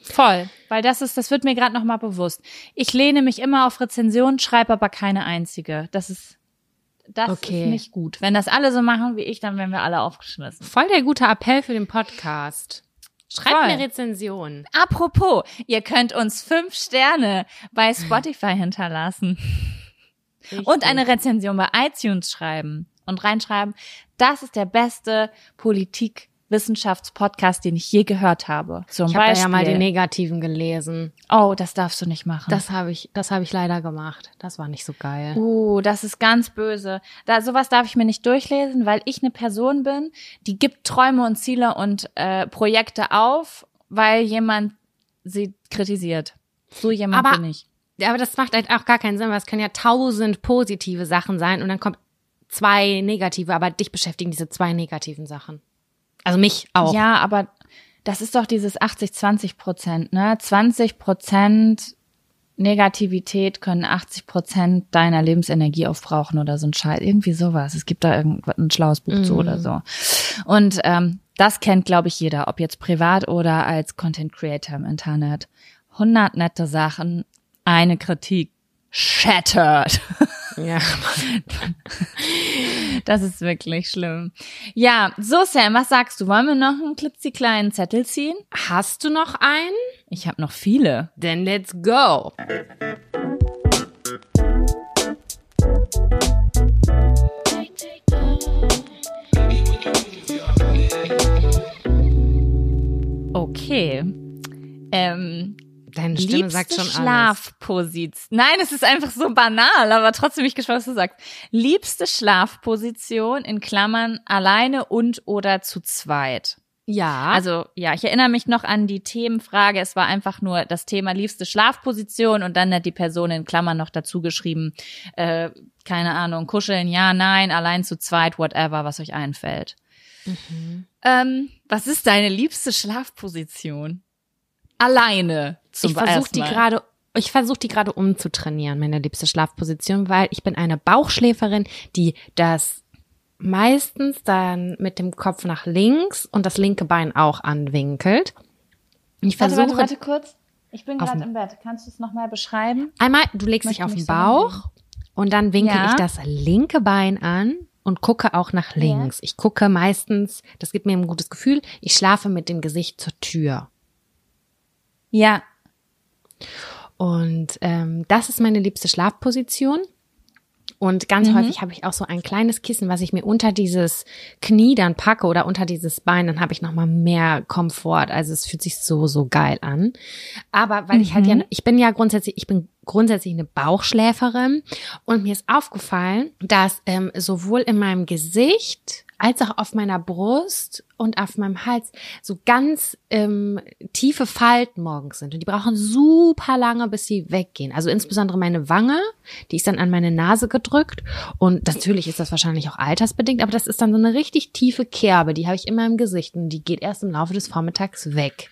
Voll, weil das ist, das wird mir gerade noch mal bewusst. Ich lehne mich immer auf Rezensionen, schreibe aber keine einzige. Das ist, das Okay. ist nicht gut. Wenn das alle so machen wie ich, dann werden wir alle aufgeschmissen. Voll der gute Appell für den Podcast. Schreibt Voll. eine Rezension. Apropos, ihr könnt uns fünf Sterne bei Spotify hinterlassen und eine Rezension bei iTunes schreiben und reinschreiben. Das ist der beste Politik-Wissenschaftspodcast, den ich je gehört habe. Zum Ich habe ja mal die negativen gelesen. oh, das darfst du nicht machen. Das habe ich, das habe ich leider gemacht. Das war nicht so geil. Uh, das ist ganz böse. Da sowas darf ich mir nicht durchlesen, weil ich eine Person bin, die gibt Träume und Ziele und äh, Projekte auf, weil jemand sie kritisiert. So jemand Aber- bin ich. Aber das macht halt auch gar keinen Sinn, weil es können ja tausend positive Sachen sein und dann kommt zwei negative, aber dich beschäftigen diese zwei negativen Sachen. Also mich auch. Ja, aber das ist doch dieses 80-20 Prozent, ne? 20 Prozent Negativität können 80 Prozent deiner Lebensenergie aufbrauchen oder so ein Scheiß. Irgendwie sowas. Es gibt da irgendwas, ein schlaues Buch zu oder so. Und ähm, das kennt, glaube ich, jeder, ob jetzt privat oder als Content Creator im Internet. 100 nette Sachen, eine Kritik. Shattered. Ja. Das ist wirklich schlimm. Ja, so Sam, was sagst du? Wollen wir noch einen klitzekleinen Zettel ziehen? Hast du noch einen? Ich habe noch viele. Then let's go. Okay. Ähm, Deine Stimme liebste sagt schon alles. Schlafposition. Nein, es ist einfach so banal, aber trotzdem bin ich gespannt, was du sagst. Liebste Schlafposition in Klammern alleine und oder zu zweit. Ja. Also ja, ich erinnere mich noch an die Themenfrage. Es war einfach nur das Thema liebste Schlafposition und dann hat die Person in Klammern noch dazu geschrieben, äh, keine Ahnung, kuscheln, ja, nein, allein zu zweit, whatever, was euch einfällt. Mhm. Ähm, was ist deine liebste Schlafposition? Alleine zum ich versuche die gerade ich versuche die gerade umzutrainieren, meine liebste Schlafposition, weil ich bin eine Bauchschläferin, die das meistens dann mit dem Kopf nach links und das linke Bein auch anwinkelt. Ich Warte, versuche warte, warte kurz. Ich bin gerade im Bett. Kannst du es nochmal beschreiben? einmal, du legst dich auf den mich so Bauch und dann winkel Ja. ich das linke Bein an und gucke auch nach links. Ich gucke meistens, das gibt mir ein gutes Gefühl, ich schlafe mit dem Gesicht zur Tür. Ja. Und ähm, das ist meine liebste Schlafposition. Und ganz Mhm. häufig habe ich auch so ein kleines Kissen, was ich mir unter dieses Knie dann packe oder unter dieses Bein, dann habe ich noch mal mehr Komfort. Also es fühlt sich so so geil an. Aber weil ich halt Mhm. ja, ich bin ja grundsätzlich, ich bin grundsätzlich eine Bauchschläferin und mir ist aufgefallen, dass ähm, sowohl in meinem Gesicht als auch auf meiner Brust und auf meinem Hals so ganz ähm, tiefe Falten morgens sind. Und die brauchen super lange, bis sie weggehen. Also insbesondere meine Wange, die ist dann an meine Nase gedrückt. Und natürlich ist das wahrscheinlich auch altersbedingt, aber das ist dann so eine richtig tiefe Kerbe, die habe ich immer im Gesicht und die geht erst im Laufe des Vormittags weg.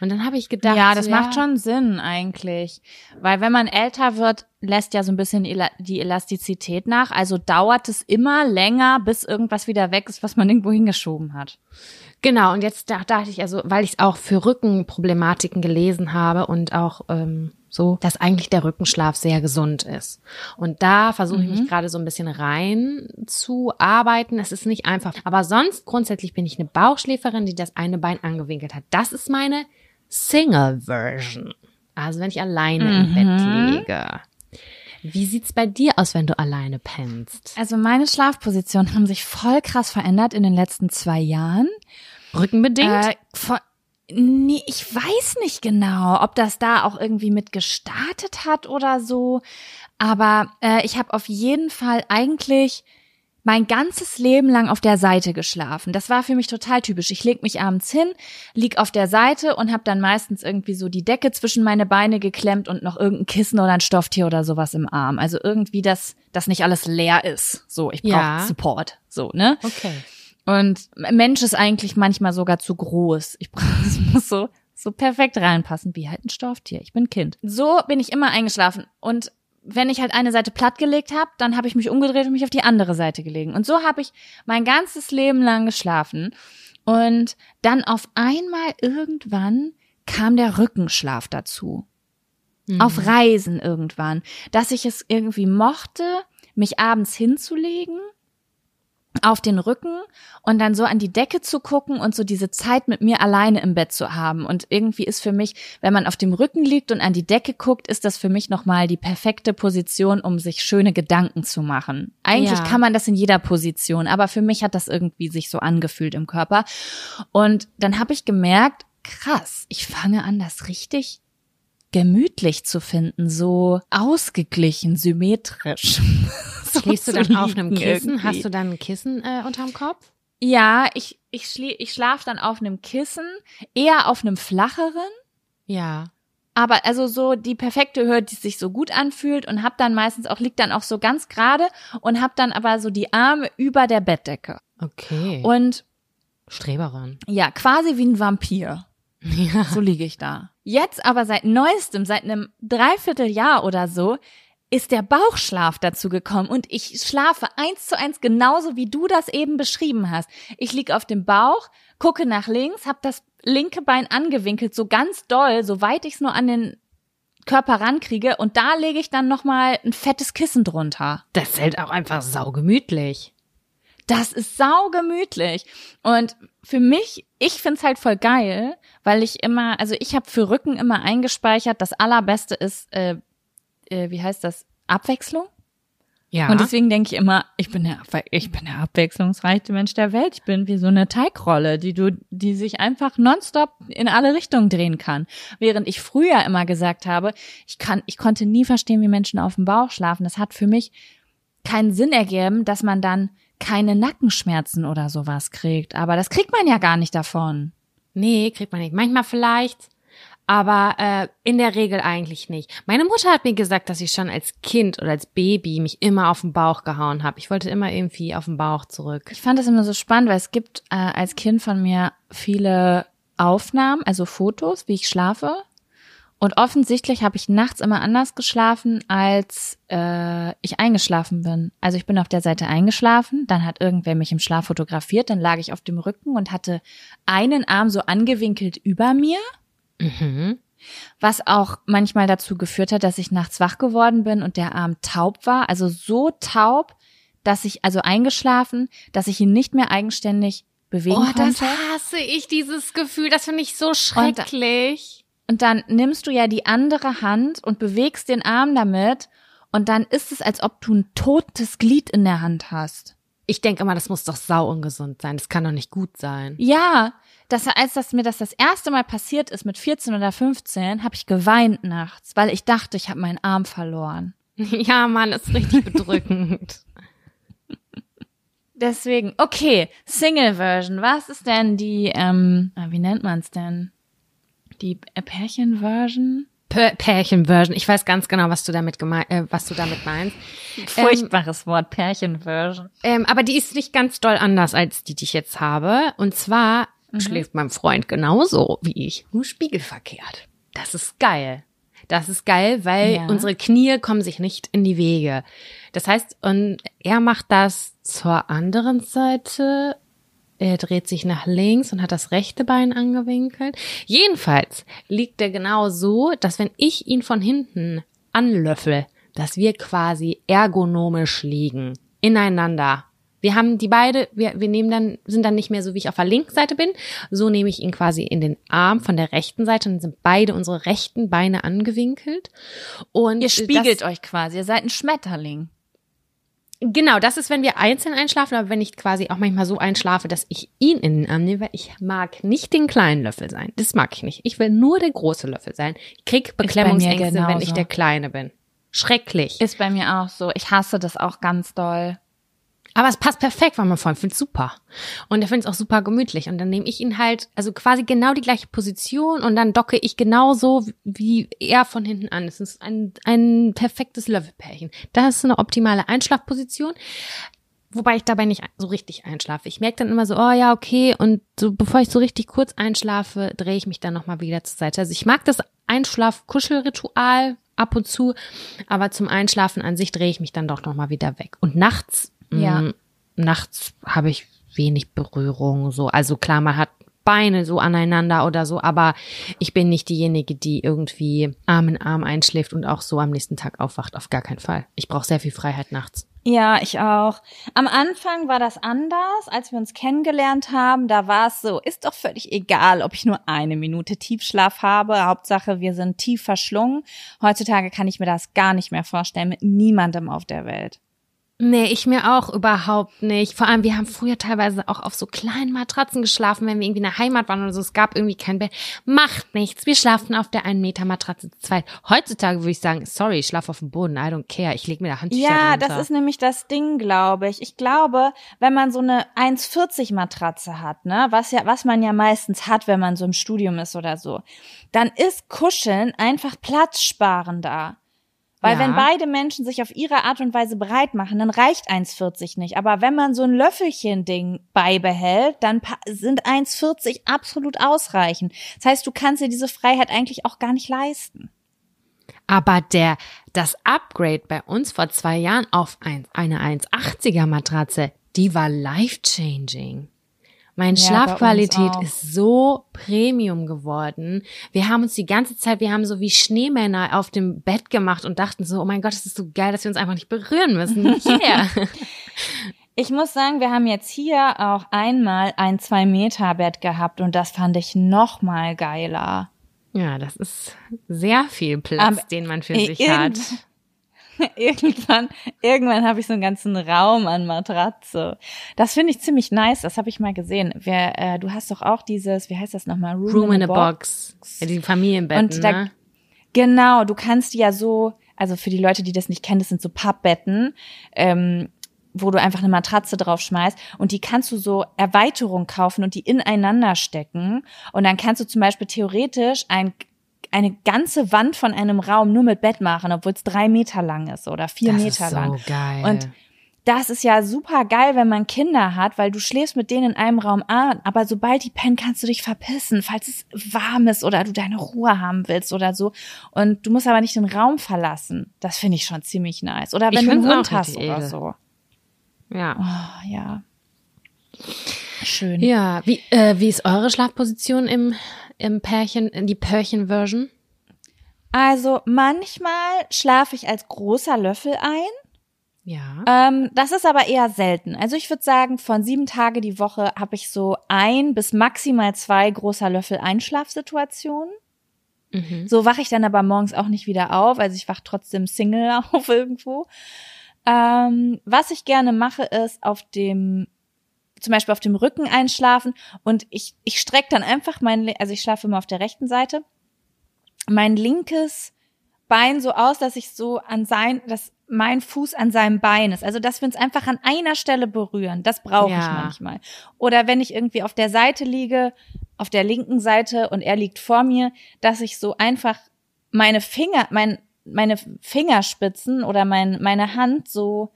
Und dann habe ich gedacht, ja, das so, macht schon Sinn eigentlich. Weil wenn man älter wird, lässt ja so ein bisschen die Elastizität nach. Also dauert es immer länger, bis irgendwas wieder weg ist, was man irgendwo hingeschoben hat. Genau, und jetzt da- dachte ich, also, weil ich es auch für Rückenproblematiken gelesen habe und auch ähm, so, dass eigentlich der Rückenschlaf sehr gesund ist. Und da versuche ich mich gerade so ein bisschen rein zu arbeiten. Es ist nicht einfach. Aber sonst grundsätzlich bin ich eine Bauchschläferin, die das eine Bein angewinkelt hat. Das ist meine Single-Version. Also wenn ich alleine im Bett liege. Wie sieht's bei dir aus, wenn du alleine pennst? Also meine Schlafpositionen haben sich voll krass verändert in den letzten zwei Jahren. Rückenbedingt? Äh, von, nee, ich weiß nicht genau, ob das da auch irgendwie mit gestartet hat oder so. Aber äh, ich habe auf jeden Fall eigentlich mein ganzes Leben lang auf der Seite geschlafen. Das war für mich total typisch. Ich leg mich abends hin, lieg auf der Seite und habe dann meistens irgendwie so die Decke zwischen meine Beine geklemmt und noch irgendein Kissen oder ein Stofftier oder sowas im Arm. Also irgendwie, dass das nicht alles leer ist. So, ich brauche Ja. Support. So, ne? okay. Und Mensch ist eigentlich manchmal sogar zu groß. Ich brauche, muss so so perfekt reinpassen, wie halt ein Stofftier. Ich bin Kind. So bin ich immer eingeschlafen und wenn ich halt eine Seite plattgelegt habe, dann habe ich mich umgedreht und mich auf die andere Seite gelegen. Und so habe ich mein ganzes Leben lang geschlafen. Und dann auf einmal irgendwann kam der Rückenschlaf dazu. Mhm. Auf Reisen irgendwann, dass ich es irgendwie mochte, mich abends hinzulegen auf den Rücken und dann so an die Decke zu gucken und so diese Zeit mit mir alleine im Bett zu haben. Und irgendwie ist für mich, wenn man auf dem Rücken liegt und an die Decke guckt, ist das für mich nochmal die perfekte Position, um sich schöne Gedanken zu machen. Eigentlich ja. kann man das in jeder Position, aber für mich hat das irgendwie sich so angefühlt im Körper. Und dann habe ich gemerkt, krass, ich fange an, das richtig gemütlich zu finden, so ausgeglichen, symmetrisch. so Schläfst du dann auf einem Kissen? Irgendwie. Hast du dann ein Kissen äh, unterm Kopf? Ja, ich, ich, schlie ich schlaf dann auf einem Kissen, eher auf einem flacheren. Ja. Aber also so die perfekte Höhe, die sich so gut anfühlt und hab dann meistens auch, liegt dann auch so ganz gerade und hab dann aber so die Arme über der Bettdecke. Okay. Und Streberin. Ja, quasi wie ein Vampir. Ja. So liege ich da. Jetzt aber seit neuestem, seit einem Dreivierteljahr oder so, ist der Bauchschlaf dazu gekommen und ich schlafe eins zu eins genauso wie du das eben beschrieben hast. Ich liege auf dem Bauch, gucke nach links, habe das linke Bein angewinkelt, so ganz doll, soweit ich es nur an den Körper rankriege und da lege ich dann nochmal ein fettes Kissen drunter. Das halt auch einfach saugemütlich. Das ist saugemütlich. Und für mich, ich find's halt voll geil, weil ich immer, also ich habe für Rücken immer eingespeichert, das allerbeste ist, äh, äh, wie heißt das, Abwechslung? Ja. Und deswegen denke ich immer, ich bin der, ich bin der abwechslungsreichste Mensch der Welt. Ich bin wie so eine Teigrolle, die du, die sich einfach nonstop in alle Richtungen drehen kann. Während ich früher immer gesagt habe, ich kann, ich konnte nie verstehen, wie Menschen auf dem Bauch schlafen. Das hat für mich keinen Sinn ergeben, dass man dann keine Nackenschmerzen oder sowas kriegt. Aber das kriegt man ja gar nicht davon. Nee, kriegt man nicht. Manchmal vielleicht, aber äh, in der Regel eigentlich nicht. Meine Mutter hat mir gesagt, dass ich schon als Kind oder als Baby mich immer auf den Bauch gehauen habe. Ich wollte immer irgendwie auf den Bauch zurück. Ich fand das immer so spannend, weil es gibt äh, als Kind von mir viele Aufnahmen, also Fotos, wie ich schlafe. Und offensichtlich habe ich nachts immer anders geschlafen, als äh, ich eingeschlafen bin. Also ich bin auf der Seite eingeschlafen, dann hat irgendwer mich im Schlaf fotografiert, dann lag ich auf dem Rücken und hatte einen Arm so angewinkelt über mir. Mhm. Was auch manchmal dazu geführt hat, dass ich nachts wach geworden bin und der Arm taub war. Also so taub, dass ich, also eingeschlafen, dass ich ihn nicht mehr eigenständig bewegen oh, konnte. Oh, das hasse ich, dieses Gefühl. Das finde ich so schrecklich. Und dann nimmst du ja die andere Hand und bewegst den Arm damit und dann ist es, als ob du ein totes Glied in der Hand hast. Ich denke immer, das muss doch sau ungesund sein. Das kann doch nicht gut sein. Ja, das, als das mir das das erste Mal passiert ist mit 14 oder 15, habe ich geweint nachts, weil ich dachte, ich habe meinen Arm verloren. Ja, Mann, ist richtig bedrückend. Deswegen, okay, Single-Version. Was ist denn die, ähm, wie nennt man's denn? Die Pärchen-Version? Pärchen-Version. Ich weiß ganz genau, was du damit gemein, äh, was du damit meinst. Furchtbares ähm, Wort, Pärchen-Version. Ähm, aber die ist nicht ganz doll anders als die, die ich jetzt habe. Und zwar mhm. schläft mein Freund genauso wie ich, nur spiegelverkehrt. Das ist geil. Das ist geil, weil ja. unsere Knie kommen sich nicht in die Wege. Das heißt, und er macht das zur anderen Seite er dreht sich nach links und hat das rechte Bein angewinkelt. Jedenfalls liegt er genau so, dass wenn ich ihn von hinten anlöffel, dass wir quasi ergonomisch liegen, ineinander. Wir haben die beide, wir, wir nehmen dann, sind dann nicht mehr so, wie ich auf der linken Seite bin. So nehme ich ihn quasi in den Arm von der rechten Seite und sind beide unsere rechten Beine angewinkelt. Und ihr spiegelt euch quasi, ihr seid ein Schmetterling. Genau, das ist, wenn wir einzeln einschlafen, aber wenn ich quasi auch manchmal so einschlafe, dass ich ihn in den Arm nehme, weil ich mag nicht den kleinen Löffel sein. Das mag ich nicht. Ich will nur der große Löffel sein. Ich krieg Beklemmungsängste, wenn ich der Kleine bin. Schrecklich. Ist bei mir auch so. Ich hasse das auch ganz doll. Aber es passt perfekt, weil mein Freund findet super. Und er findet es auch super gemütlich. Und dann nehme ich ihn halt, also quasi genau die gleiche Position und dann docke ich genauso wie er von hinten an. Es ist ein, ein perfektes Löffelpärchen. Das ist eine optimale Einschlafposition. wobei ich dabei nicht so richtig einschlafe. Ich merke dann immer so, oh ja, okay, und so bevor ich so richtig kurz einschlafe, drehe ich mich dann nochmal wieder zur Seite. Also ich mag das Einschlaf-Kuschelritual ab und zu, aber zum Einschlafen an sich drehe ich mich dann doch nochmal wieder weg. Und nachts, ja. mh, nachts habe ich wenig Berührung, so. Also klar, man hat Beine so aneinander oder so, aber ich bin nicht diejenige, die irgendwie Arm in Arm einschläft und auch so am nächsten Tag aufwacht. Auf gar keinen Fall. Ich brauche sehr viel Freiheit nachts. Ja, ich auch. Am Anfang war das anders, als wir uns kennengelernt haben. Da war es so, ist doch völlig egal, ob ich nur eine Minute Tiefschlaf habe. Hauptsache, wir sind tief verschlungen. Heutzutage kann ich mir das gar nicht mehr vorstellen mit niemandem auf der Welt. Nee, ich mir auch überhaupt nicht. Vor allem, wir haben früher teilweise auch auf so kleinen Matratzen geschlafen, wenn wir irgendwie in der Heimat waren oder so. Es gab irgendwie kein Bett. Macht nichts. Wir schlafen auf der 1 Meter Matratze zu zweit. Heutzutage würde ich sagen, sorry, ich schlafe auf dem Boden. I don't care. Ich lege mir da Handtücher Ja, drunter. das ist nämlich das Ding, glaube ich. Ich glaube, wenn man so eine 1,40 Matratze hat, ne, was ja, was man ja meistens hat, wenn man so im Studium ist oder so, dann ist Kuscheln einfach platzsparender. Weil ja. wenn beide Menschen sich auf ihre Art und Weise bereit machen, dann reicht 1,40 nicht. Aber wenn man so ein Löffelchen-Ding beibehält, dann sind 1,40 absolut ausreichend. Das heißt, du kannst dir diese Freiheit eigentlich auch gar nicht leisten. Aber der, das Upgrade bei uns vor zwei Jahren auf ein, eine 1,80er Matratze, die war life-changing. Meine ja, Schlafqualität ist so Premium geworden. Wir haben uns die ganze Zeit, wir haben so wie Schneemänner auf dem Bett gemacht und dachten so, oh mein Gott, das ist so geil, dass wir uns einfach nicht berühren müssen. Yeah. Ich muss sagen, wir haben jetzt hier auch einmal ein zwei Meter Bett gehabt und das fand ich noch mal geiler. Ja, das ist sehr viel Platz, um, den man für sich hat. irgendwann, irgendwann habe ich so einen ganzen Raum an Matratze. Das finde ich ziemlich nice. Das habe ich mal gesehen. Wer, äh, du hast doch auch dieses, wie heißt das nochmal? Room, Room in, a Box. box. Ja, die Familienbetten. Und da, ne? Genau, du kannst die ja so, also für die Leute, die das nicht kennen, das sind so Pappbetten. Ähm, wo du einfach eine Matratze drauf schmeißt und die kannst du so Erweiterung kaufen und die ineinander stecken und dann kannst du zum Beispiel theoretisch ein eine ganze Wand von einem Raum nur mit Bett machen, obwohl es drei Meter lang ist oder vier das Meter ist so lang. Geil. Und das ist ja super geil, wenn man Kinder hat, weil du schläfst mit denen in einem Raum an, aber sobald die pennen, kannst du dich verpissen, falls es warm ist oder du deine Ruhe haben willst oder so. Und du musst aber nicht den Raum verlassen. Das finde ich schon ziemlich nice. Oder wenn du einen Hund hast oder so. Ja. Oh, ja. Schön. Ja, wie, äh, wie ist eure Schlafposition im im Pärchen, in die Pärchen-Version? Also manchmal schlafe ich als großer Löffel ein. Ja. Ähm, das ist aber eher selten. Also ich würde sagen, von sieben Tage die Woche habe ich so ein bis maximal zwei großer Löffel Einschlafsituationen. Mhm. So wache ich dann aber morgens auch nicht wieder auf. Also ich wache trotzdem Single auf irgendwo. Ähm, was ich gerne mache, ist auf dem zum Beispiel auf dem Rücken einschlafen und ich, ich strecke dann einfach mein, also ich schlafe immer auf der rechten Seite, mein linkes Bein so aus, dass ich so an sein, dass mein Fuß an seinem Bein ist. Also, dass wir uns einfach an einer Stelle berühren. Das brauche ja. ich manchmal. Oder wenn ich irgendwie auf der Seite liege, auf der linken Seite und er liegt vor mir, dass ich so einfach meine Finger, mein, meine Fingerspitzen oder mein, meine Hand so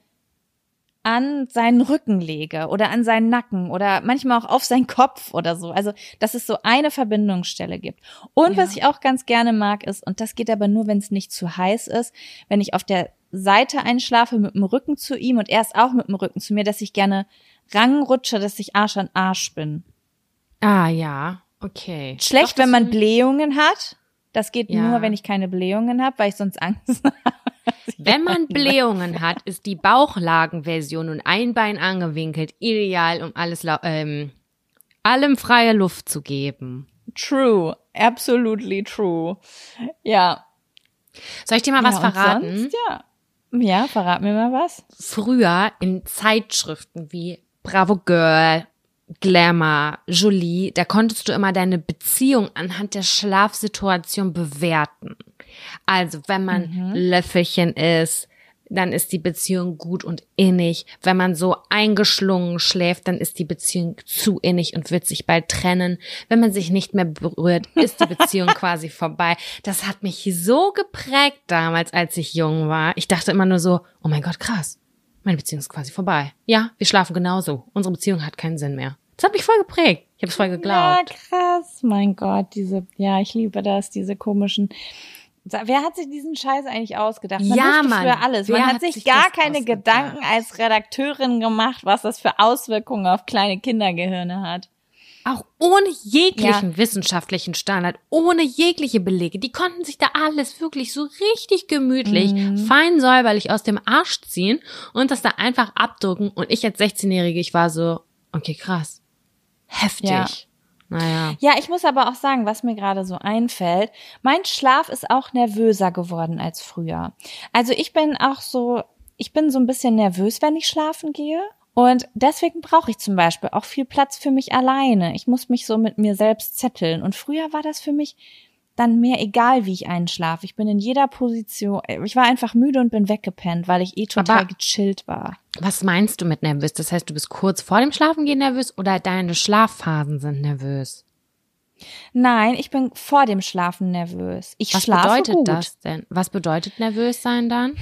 an seinen Rücken lege oder an seinen Nacken oder manchmal auch auf seinen Kopf oder so. Also, dass es so eine Verbindungsstelle gibt. Und ja. was ich auch ganz gerne mag ist, und das geht aber nur, wenn es nicht zu heiß ist, wenn ich auf der Seite einschlafe mit dem Rücken zu ihm und er ist auch mit dem Rücken zu mir, dass ich gerne ranrutsche, dass ich Arsch an Arsch bin. Ah, ja. Okay. Schlecht, Doch, wenn man Blähungen hat. Das geht ja. nur, wenn ich keine Blähungen habe, weil ich sonst Angst habe. Wenn man Blähungen hat, ist die Bauchlagenversion und ein Bein angewinkelt ideal, um alles ähm, allem freie Luft zu geben. True, absolutely true. Ja. Soll ich dir mal ja, was verraten? Sonst, ja. Ja, verrat mir mal was. Früher in Zeitschriften wie Bravo Girl, Glamour, Jolie, da konntest du immer deine Beziehung anhand der Schlafsituation bewerten. Also, wenn man mhm. Löffelchen ist, dann ist die Beziehung gut und innig. Wenn man so eingeschlungen schläft, dann ist die Beziehung zu innig und wird sich bald trennen. Wenn man sich nicht mehr berührt, ist die Beziehung quasi vorbei. Das hat mich so geprägt damals, als ich jung war. Ich dachte immer nur so, oh mein Gott, krass. meine Beziehung ist quasi vorbei. Ja, wir schlafen genauso. Unsere Beziehung hat keinen Sinn mehr. Das hat mich voll geprägt. Ich habe es voll geglaubt. Ja, krass. Mein Gott, diese, ja, ich liebe das, diese komischen. Wer hat sich diesen Scheiß eigentlich ausgedacht? Man Ja, Mann. früher alles. Wer Man hat, hat sich sich gar keine ausgedacht? Gedanken als Redakteurin gemacht, was das für Auswirkungen auf kleine Kindergehirne hat. Auch ohne jeglichen wissenschaftlichen Standard, ohne jegliche Belege. Die konnten sich da alles wirklich so richtig gemütlich, fein säuberlich aus dem Arsch ziehen und das da einfach abdrucken. Und ich als 16-Jährige, ich war so, okay, krass. Heftig. Ja. Naja. Ja, ich muss aber auch sagen, was mir gerade so einfällt, mein Schlaf ist auch nervöser geworden als früher. Also ich bin auch so, ich bin so ein bisschen nervös, wenn ich schlafen gehe. Und deswegen brauche ich zum Beispiel auch viel Platz für mich alleine. Ich muss mich so mit mir selbst zetteln. Und früher war das für mich dann mehr egal, wie ich einschlafe. Ich bin in jeder Position. Ich war einfach müde und bin weggepennt, weil ich eh total Aber- gechillt war. Was meinst du mit nervös? Das heißt, du bist kurz vor dem Schlafengehen nervös oder deine Schlafphasen sind nervös? Nein, ich bin vor dem Schlafen nervös. Ich Was schlafe bedeutet gut. das denn? Was bedeutet nervös sein dann?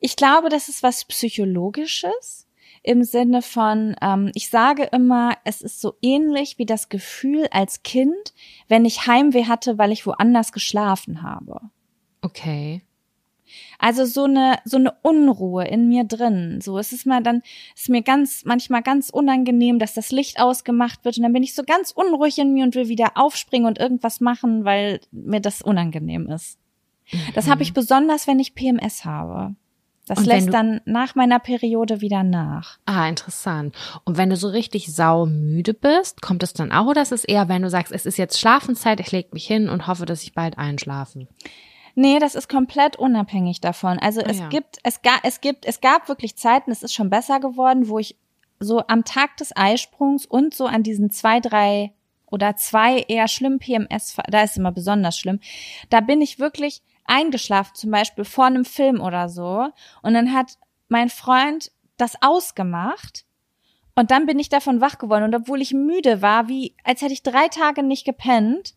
Ich glaube, das ist was Psychologisches im Sinne von, ähm, ich sage immer, es ist so ähnlich wie das Gefühl als Kind, wenn ich Heimweh hatte, weil ich woanders geschlafen habe. Okay. Also so eine so eine Unruhe in mir drin. So es ist mal dann ist mir ganz manchmal ganz unangenehm, dass das Licht ausgemacht wird und dann bin ich so ganz unruhig in mir und will wieder aufspringen und irgendwas machen, weil mir das unangenehm ist. Das habe ich besonders, wenn ich PMS habe. Das Und lässt dann nach meiner Periode wieder nach. Ah, interessant. Und wenn du so richtig saumüde bist, kommt es dann auch oder ist es eher, wenn du sagst, es ist jetzt Schlafenszeit, ich leg mich hin und hoffe, dass ich bald einschlafe? Nee, das ist komplett unabhängig davon. Also es ja. gibt, es gab, es gibt, es gab wirklich Zeiten, es ist schon besser geworden, wo ich so am Tag des Eisprungs und so an diesen zwei, drei oder zwei eher schlimm PMS, da ist immer besonders schlimm, da bin ich wirklich eingeschlafen, zum Beispiel vor einem Film oder so. Und dann hat mein Freund das ausgemacht und dann bin ich davon wach geworden. Und obwohl ich müde war, wie als hätte ich drei Tage nicht gepennt,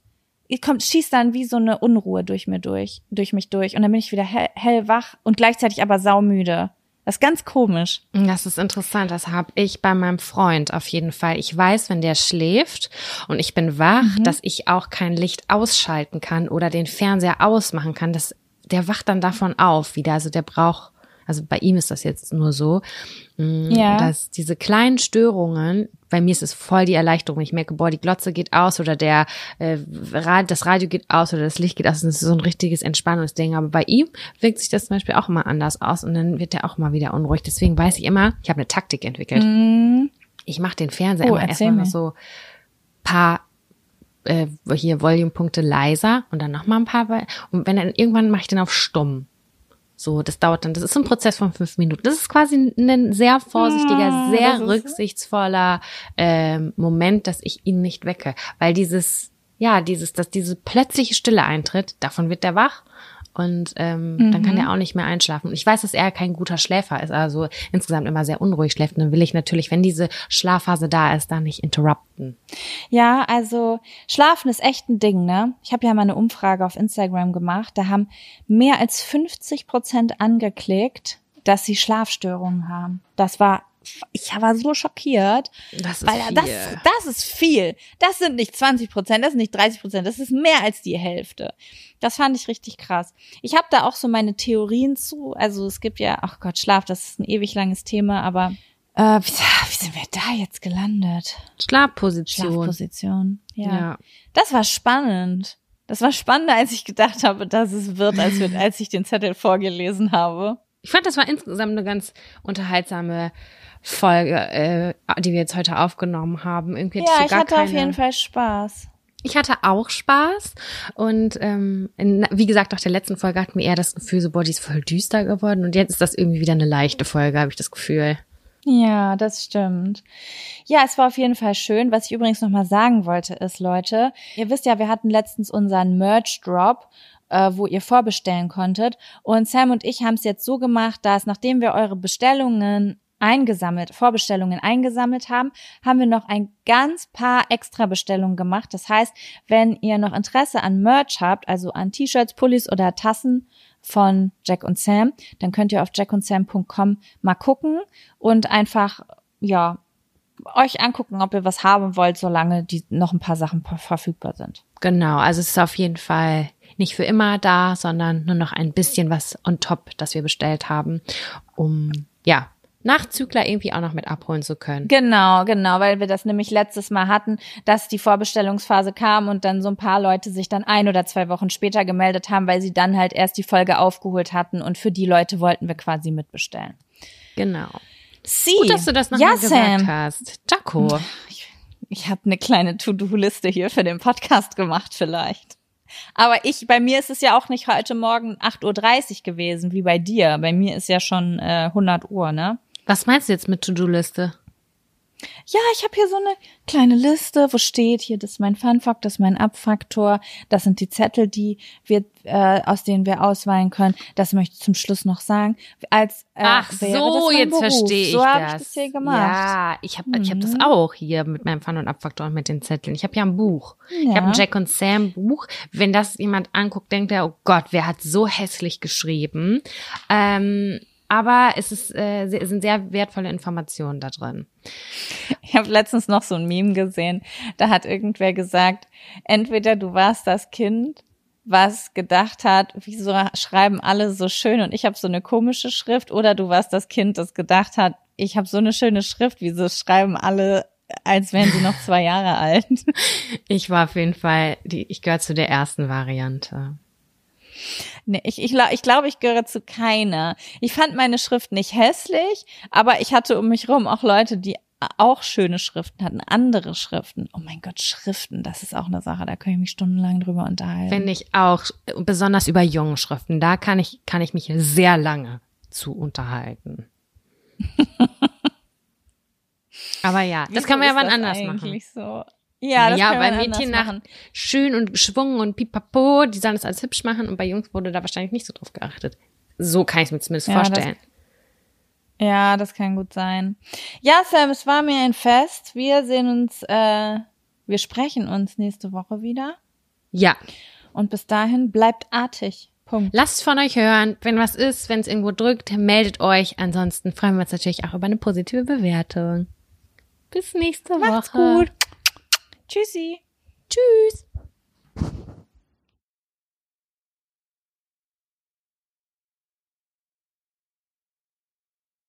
kommt, schießt dann wie so eine Unruhe durch mir durch, durch mich durch. Und dann bin ich wieder hell, hellwach und gleichzeitig aber saumüde. Das ist ganz komisch. Das ist interessant. Das habe ich bei meinem Freund auf jeden Fall. Ich weiß, wenn der schläft und ich bin wach, dass ich auch kein Licht ausschalten kann oder den Fernseher ausmachen kann. Das, der wacht dann davon auf wieder. Also der braucht, also bei ihm ist das jetzt nur so, mh, Ja. dass diese kleinen Störungen, bei mir ist es voll die Erleichterung. Ich merke, boah, die Glotze geht aus oder der äh, das Radio geht aus oder das Licht geht aus. Und das ist so ein richtiges Entspannungsding. Aber bei ihm wirkt sich das zum Beispiel auch immer anders aus und dann wird er auch mal wieder unruhig. Deswegen weiß ich immer, ich habe eine Taktik entwickelt. Ich mache den Fernseher Mhm. Oh, immer erstmal so paar äh, hier Volumepunkte leiser und dann noch mal ein paar. Und wenn dann irgendwann mache ich den auf stumm. So, das dauert dann, das ist ein Prozess von fünf Minuten. Das ist quasi ein sehr vorsichtiger, Ah, sehr rücksichtsvoller ähm, Moment, dass ich ihn nicht wecke. Weil dieses, ja, dieses, dass diese plötzliche Stille eintritt, davon wird der wach und ähm, dann Mhm. kann er auch nicht mehr einschlafen. Und ich weiß, dass er kein guter Schläfer ist, also insgesamt immer sehr unruhig schläft. Und dann will ich natürlich, wenn diese Schlafphase da ist, da nicht interrupten. Ja, also Schlafen ist echt ein Ding, ne? Ich habe ja mal eine Umfrage auf Instagram gemacht. Da haben mehr als 50 Prozent angeklickt, dass sie Schlafstörungen haben. Das war, ich war so schockiert. Das ist Weil viel. das, das ist viel. Das sind nicht 20 Prozent, das sind nicht 30 Prozent, das ist mehr als die Hälfte. Das fand ich richtig krass. Ich habe da auch so meine Theorien zu. Also es gibt ja, ach Gott, Schlaf, das ist ein ewig langes Thema, aber äh, wie, wie sind wir da jetzt gelandet? Schlafposition. Schlafposition. Ja. Ja. Das war spannend. Das war spannender, als ich gedacht habe, dass es wird, als, wir, als ich den Zettel vorgelesen habe. Ich fand, das war insgesamt eine ganz unterhaltsame Folge, äh, die wir jetzt heute aufgenommen haben. Irgendwie Ja, ich hatte keine, auf jeden Fall Spaß. Ich hatte auch Spaß und ähm, in, wie gesagt, nach der letzten Folge hatten wir eher das Gefühl, so, boah, die ist voll düster geworden und jetzt ist das irgendwie wieder eine leichte Folge, habe ich das Gefühl. Ja, das stimmt. Ja, es war auf jeden Fall schön. Was ich übrigens noch mal sagen wollte, ist, Leute, ihr wisst ja, wir hatten letztens unseren Merch-Drop, äh, wo ihr vorbestellen konntet. Und Sam und ich haben es jetzt so gemacht, dass nachdem wir eure Bestellungen eingesammelt, Vorbestellungen eingesammelt haben, haben wir noch ein ganz paar extra Bestellungen gemacht. Das heißt, wenn ihr noch Interesse an Merch habt, also an T-Shirts, Pullis oder Tassen von Jack und Sam, dann könnt ihr auf jackondsam.com mal gucken und einfach, ja, euch angucken, ob ihr was haben wollt, solange die noch ein paar Sachen verfügbar sind. Genau, also es ist auf jeden Fall nicht für immer da, sondern nur noch ein bisschen was on top, das wir bestellt haben, um ja Nachzügler irgendwie auch noch mit abholen zu können. Genau, genau, weil wir das nämlich letztes Mal hatten, dass die Vorbestellungsphase kam und dann so ein paar Leute sich dann ein oder zwei Wochen später gemeldet haben, weil sie dann halt erst die Folge aufgeholt hatten und für die Leute wollten wir quasi mitbestellen. Genau. Sie. Gut, dass du das nochmal ja, gesagt Sam. hast. Jaco. Ich, ich habe eine kleine To-Do-Liste hier für den Podcast gemacht vielleicht. Aber ich, bei mir ist es ja auch nicht heute Morgen 8.30 Uhr gewesen, wie bei dir. Bei mir ist ja schon äh, 100 Uhr, ne? Was meinst du jetzt mit To-Do-Liste? Ja, ich habe hier so eine kleine Liste, wo steht hier, das ist mein Fun-Faktor, das ist mein Abfaktor, das sind die Zettel, die wir, äh, aus denen wir auswählen können. Das möchte ich zum Schluss noch sagen. Als äh, Ach wäre so, jetzt verstehe ich so das. habe ich das hier gemacht. Ja, ich habe ich hab das auch hier mit meinem Fun- und Abfaktor und mit den Zetteln. Ich habe ja ein Buch. Ich Ja. habe ein Jack und Sam Buch. Wenn das jemand anguckt, denkt er, oh Gott, wer hat so hässlich geschrieben? Ähm, aber es ist, äh, sind sehr wertvolle Informationen da drin. Ich habe letztens noch so ein Meme gesehen. Da hat irgendwer gesagt, entweder du warst das Kind, was gedacht hat, wieso schreiben alle so schön und ich habe so eine komische Schrift, oder du warst das Kind, das gedacht hat, ich habe so eine schöne Schrift, wieso schreiben alle, als wären sie noch zwei Jahre alt. Ich war auf jeden Fall, die, ich gehöre zu der ersten Variante. Nee, ich, ich, ich glaube, ich gehöre zu keiner. Ich fand meine Schrift nicht hässlich, aber ich hatte um mich rum auch Leute, die auch schöne Schriften hatten, andere Schriften. Oh mein Gott, Schriften, das ist auch eine Sache, da kann ich mich stundenlang drüber unterhalten. Finde ich auch, besonders über jungen Schriften, da kann ich, kann ich mich sehr lange zu unterhalten. Aber ja, das Wieso kann man ja wann anders machen. So? Ja, das ja, kann bei man Mädchen nach schön und Schwung und Pipapo, die sollen das alles hübsch machen und bei Jungs wurde da wahrscheinlich nicht so drauf geachtet. So kann ich es mir zumindest Ja, das- vorstellen. Ja, das kann gut sein. Ja, Sam, es war mir ein Fest. Wir sehen uns, äh, wir sprechen uns nächste Woche wieder. Ja, Und bis dahin bleibt artig. Punkt. lasst von euch hören. Wenn was ist, wenn es irgendwo drückt, meldet euch. Ansonsten freuen wir uns natürlich auch über eine positive Bewertung. Bis nächste Macht's Woche. gut. Tschüssi. Tschüss.